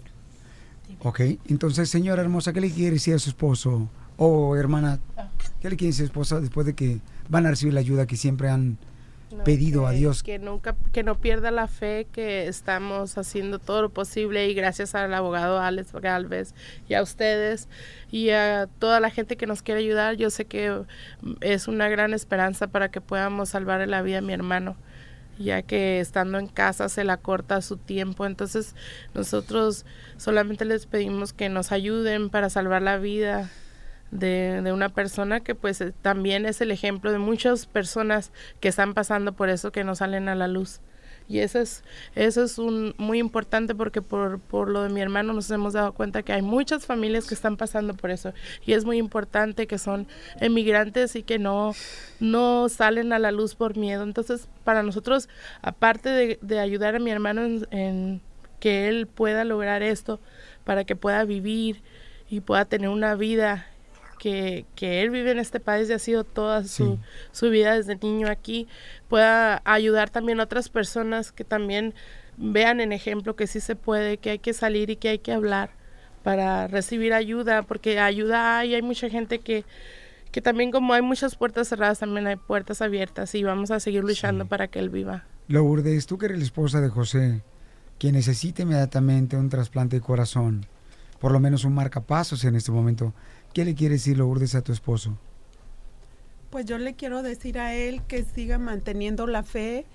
Ok, entonces, señora hermosa, ¿qué le quiere decir a su esposo? O hermana, ¿qué le quiere decir a su esposa después de que van a recibir la ayuda que siempre han No, pedido a Dios? Que nunca, que no pierda la fe, que estamos haciendo todo lo posible y gracias al abogado Alex Galvez y a ustedes y a toda la gente que nos quiere ayudar, yo sé que es una gran esperanza para que podamos salvar la vida de mi hermano ya que estando en casa se la corta su tiempo. Entonces nosotros solamente les pedimos que nos ayuden para salvar la vida de, de una persona que pues eh, también es el ejemplo de muchas personas que están pasando por eso que no salen a la luz. Y eso es, eso es un, muy importante porque por, por lo de mi hermano nos hemos dado cuenta que hay muchas familias que están pasando por eso. Y es muy importante que son emigrantes y que no, no salen a la luz por miedo. Entonces, para nosotros, aparte de, de ayudar a mi hermano en, en que él pueda lograr esto, para que pueda vivir y pueda tener una vida que, que él vive en este país y ha sido toda su, su vida desde niño aquí, pueda ayudar también a otras personas que también vean en ejemplo que sí se puede, que hay que salir y que hay que hablar para recibir ayuda, porque ayuda hay, hay mucha gente que, que también como hay muchas puertas cerradas, también hay puertas abiertas y vamos a seguir luchando para que él viva. Lourdes, tú que eres la esposa de José, que necesita inmediatamente un trasplante de corazón, por lo menos un marcapasos en este momento, ¿qué le quiere decir Lourdes a tu esposo? Pues yo le quiero decir a él que siga manteniendo la fe,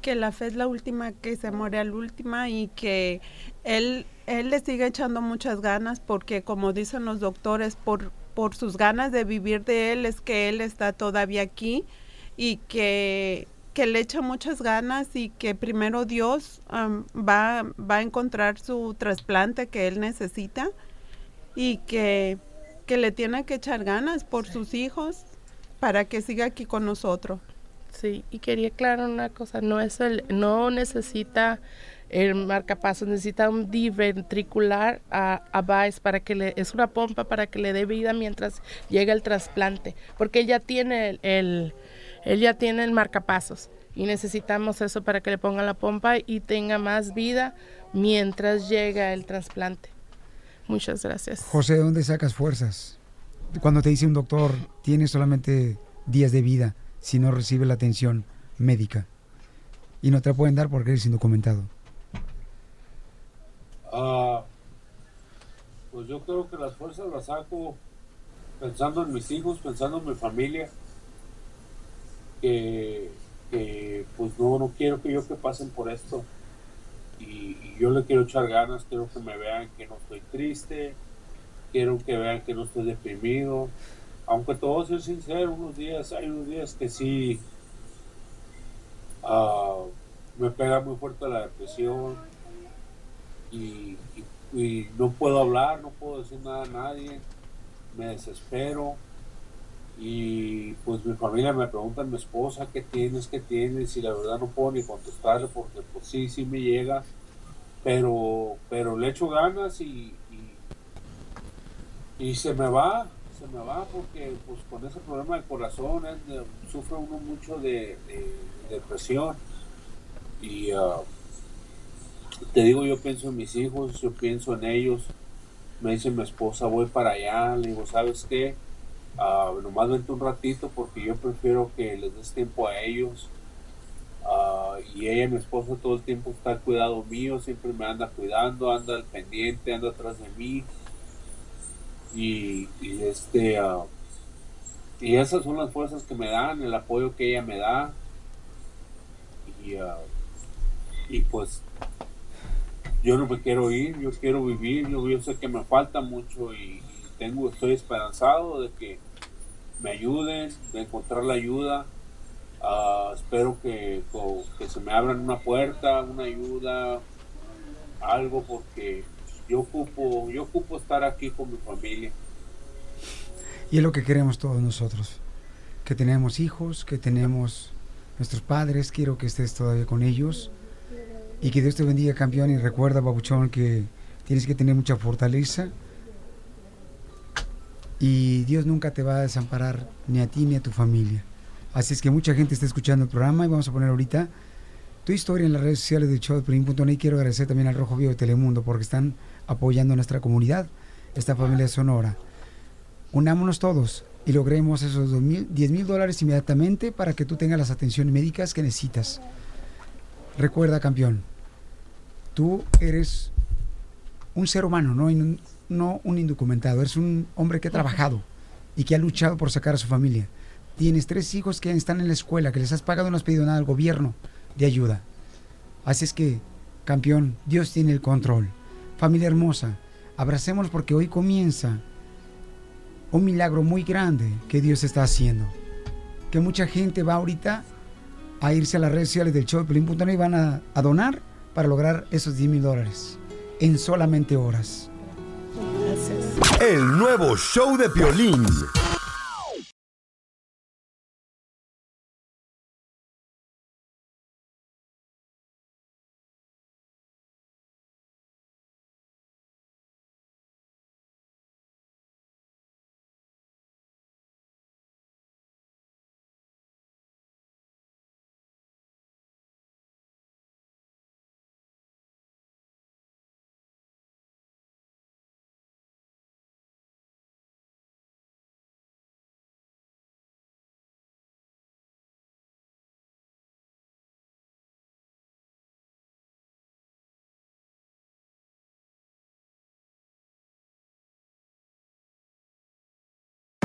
que la fe es la última que se muere al última y que él, él le siga echando muchas ganas porque como dicen los doctores, por por sus ganas de vivir de él es que él está todavía aquí y que, que le echa muchas ganas y que primero Dios va, va a encontrar su trasplante que él necesita y que, que le tiene que echar ganas por sus hijos para que siga aquí con nosotros. Sí, y quería aclarar una cosa, no es el, no necesita el marcapasos, necesita un diventricular a, a Vice para que le, es una pompa para que le dé vida mientras llega el trasplante, porque él ya tiene el, el- él ya tiene el marcapasos y necesitamos eso para que le pongan la pompa y tenga más vida mientras llega el trasplante. Muchas gracias. José, ¿de dónde sacas fuerzas? Cuando te dice un doctor, tienes solamente días de vida si no recibe la atención médica. Y no te la pueden dar porque eres indocumentado. Ah, pues yo creo que las fuerzas las saco pensando en mis hijos, pensando en mi familia, que, que, pues no, no quiero que yo que pasen por esto. Y, yo le quiero echar ganas, quiero que me vean que no estoy triste, quiero que vean que no estoy deprimido. Aunque a ser sincero, unos días, hay unos días que sí ah, me pega muy fuerte la depresión y- y no puedo hablar, no puedo decir nada a nadie, me desespero y pues mi familia me pregunta mi esposa qué tienes, qué tienes y la verdad no puedo ni contestarle porque pues sí, sí me llega, pero, pero le echo ganas y, y, se me va, se me va porque pues con ese problema del corazón de- sufre uno mucho de, de- de depresión y ah, te digo, yo pienso en mis hijos, yo pienso en ellos. Me dice mi esposa, voy para allá. Le digo, ¿sabes qué? Ah, nomás vente un ratito porque yo prefiero que les des tiempo a ellos. Ah, y ella, mi esposa, todo el tiempo está al cuidado mío, siempre me anda cuidando, anda al pendiente, anda atrás de mí. Y, este, ah, y esas son las fuerzas que me dan, el apoyo que ella me da. Y, ah, y pues yo no me quiero ir, yo quiero vivir, yo, yo sé que me falta mucho y tengo, estoy esperanzado de que me ayuden, de encontrar la ayuda. Ah, espero que, que se me abran una puerta, una ayuda, algo porque yo ocupo, yo ocupo estar aquí con mi familia. Y es lo que queremos todos nosotros. Que tenemos hijos, que tenemos nuestros padres. Quiero que estés todavía con ellos. Y que Dios te bendiga, campeón. Y recuerda, babuchón, que tienes que tener mucha fortaleza. Y Dios nunca te va a desamparar, ni a ti ni a tu familia. Así es que mucha gente está escuchando el programa y vamos a poner ahorita tu historia en las redes sociales de show Y quiero agradecer también al Rojo Vivo de Telemundo porque están apoyando a nuestra comunidad, esta familia sonora. Unámonos todos y logremos esos dos mil, 10 mil dólares inmediatamente para que tú tengas las atenciones médicas que necesitas. Recuerda, campeón, tú eres un ser humano, no, no un indocumentado. Eres un hombre que ha trabajado y que ha luchado por sacar a su familia. Tienes tres hijos que están en la escuela, que les has pagado, no has pedido nada al gobierno de ayuda. Así es que, campeón, Dios tiene el control. Familia hermosa, abracémonos porque hoy comienza un milagro muy grande que Dios está haciendo. Que mucha gente va ahorita a irse a las redes sociales del show de Pelín.net y van a, a donar para lograr esos 10 mil dólares en solamente horas. El nuevo show de Piolín.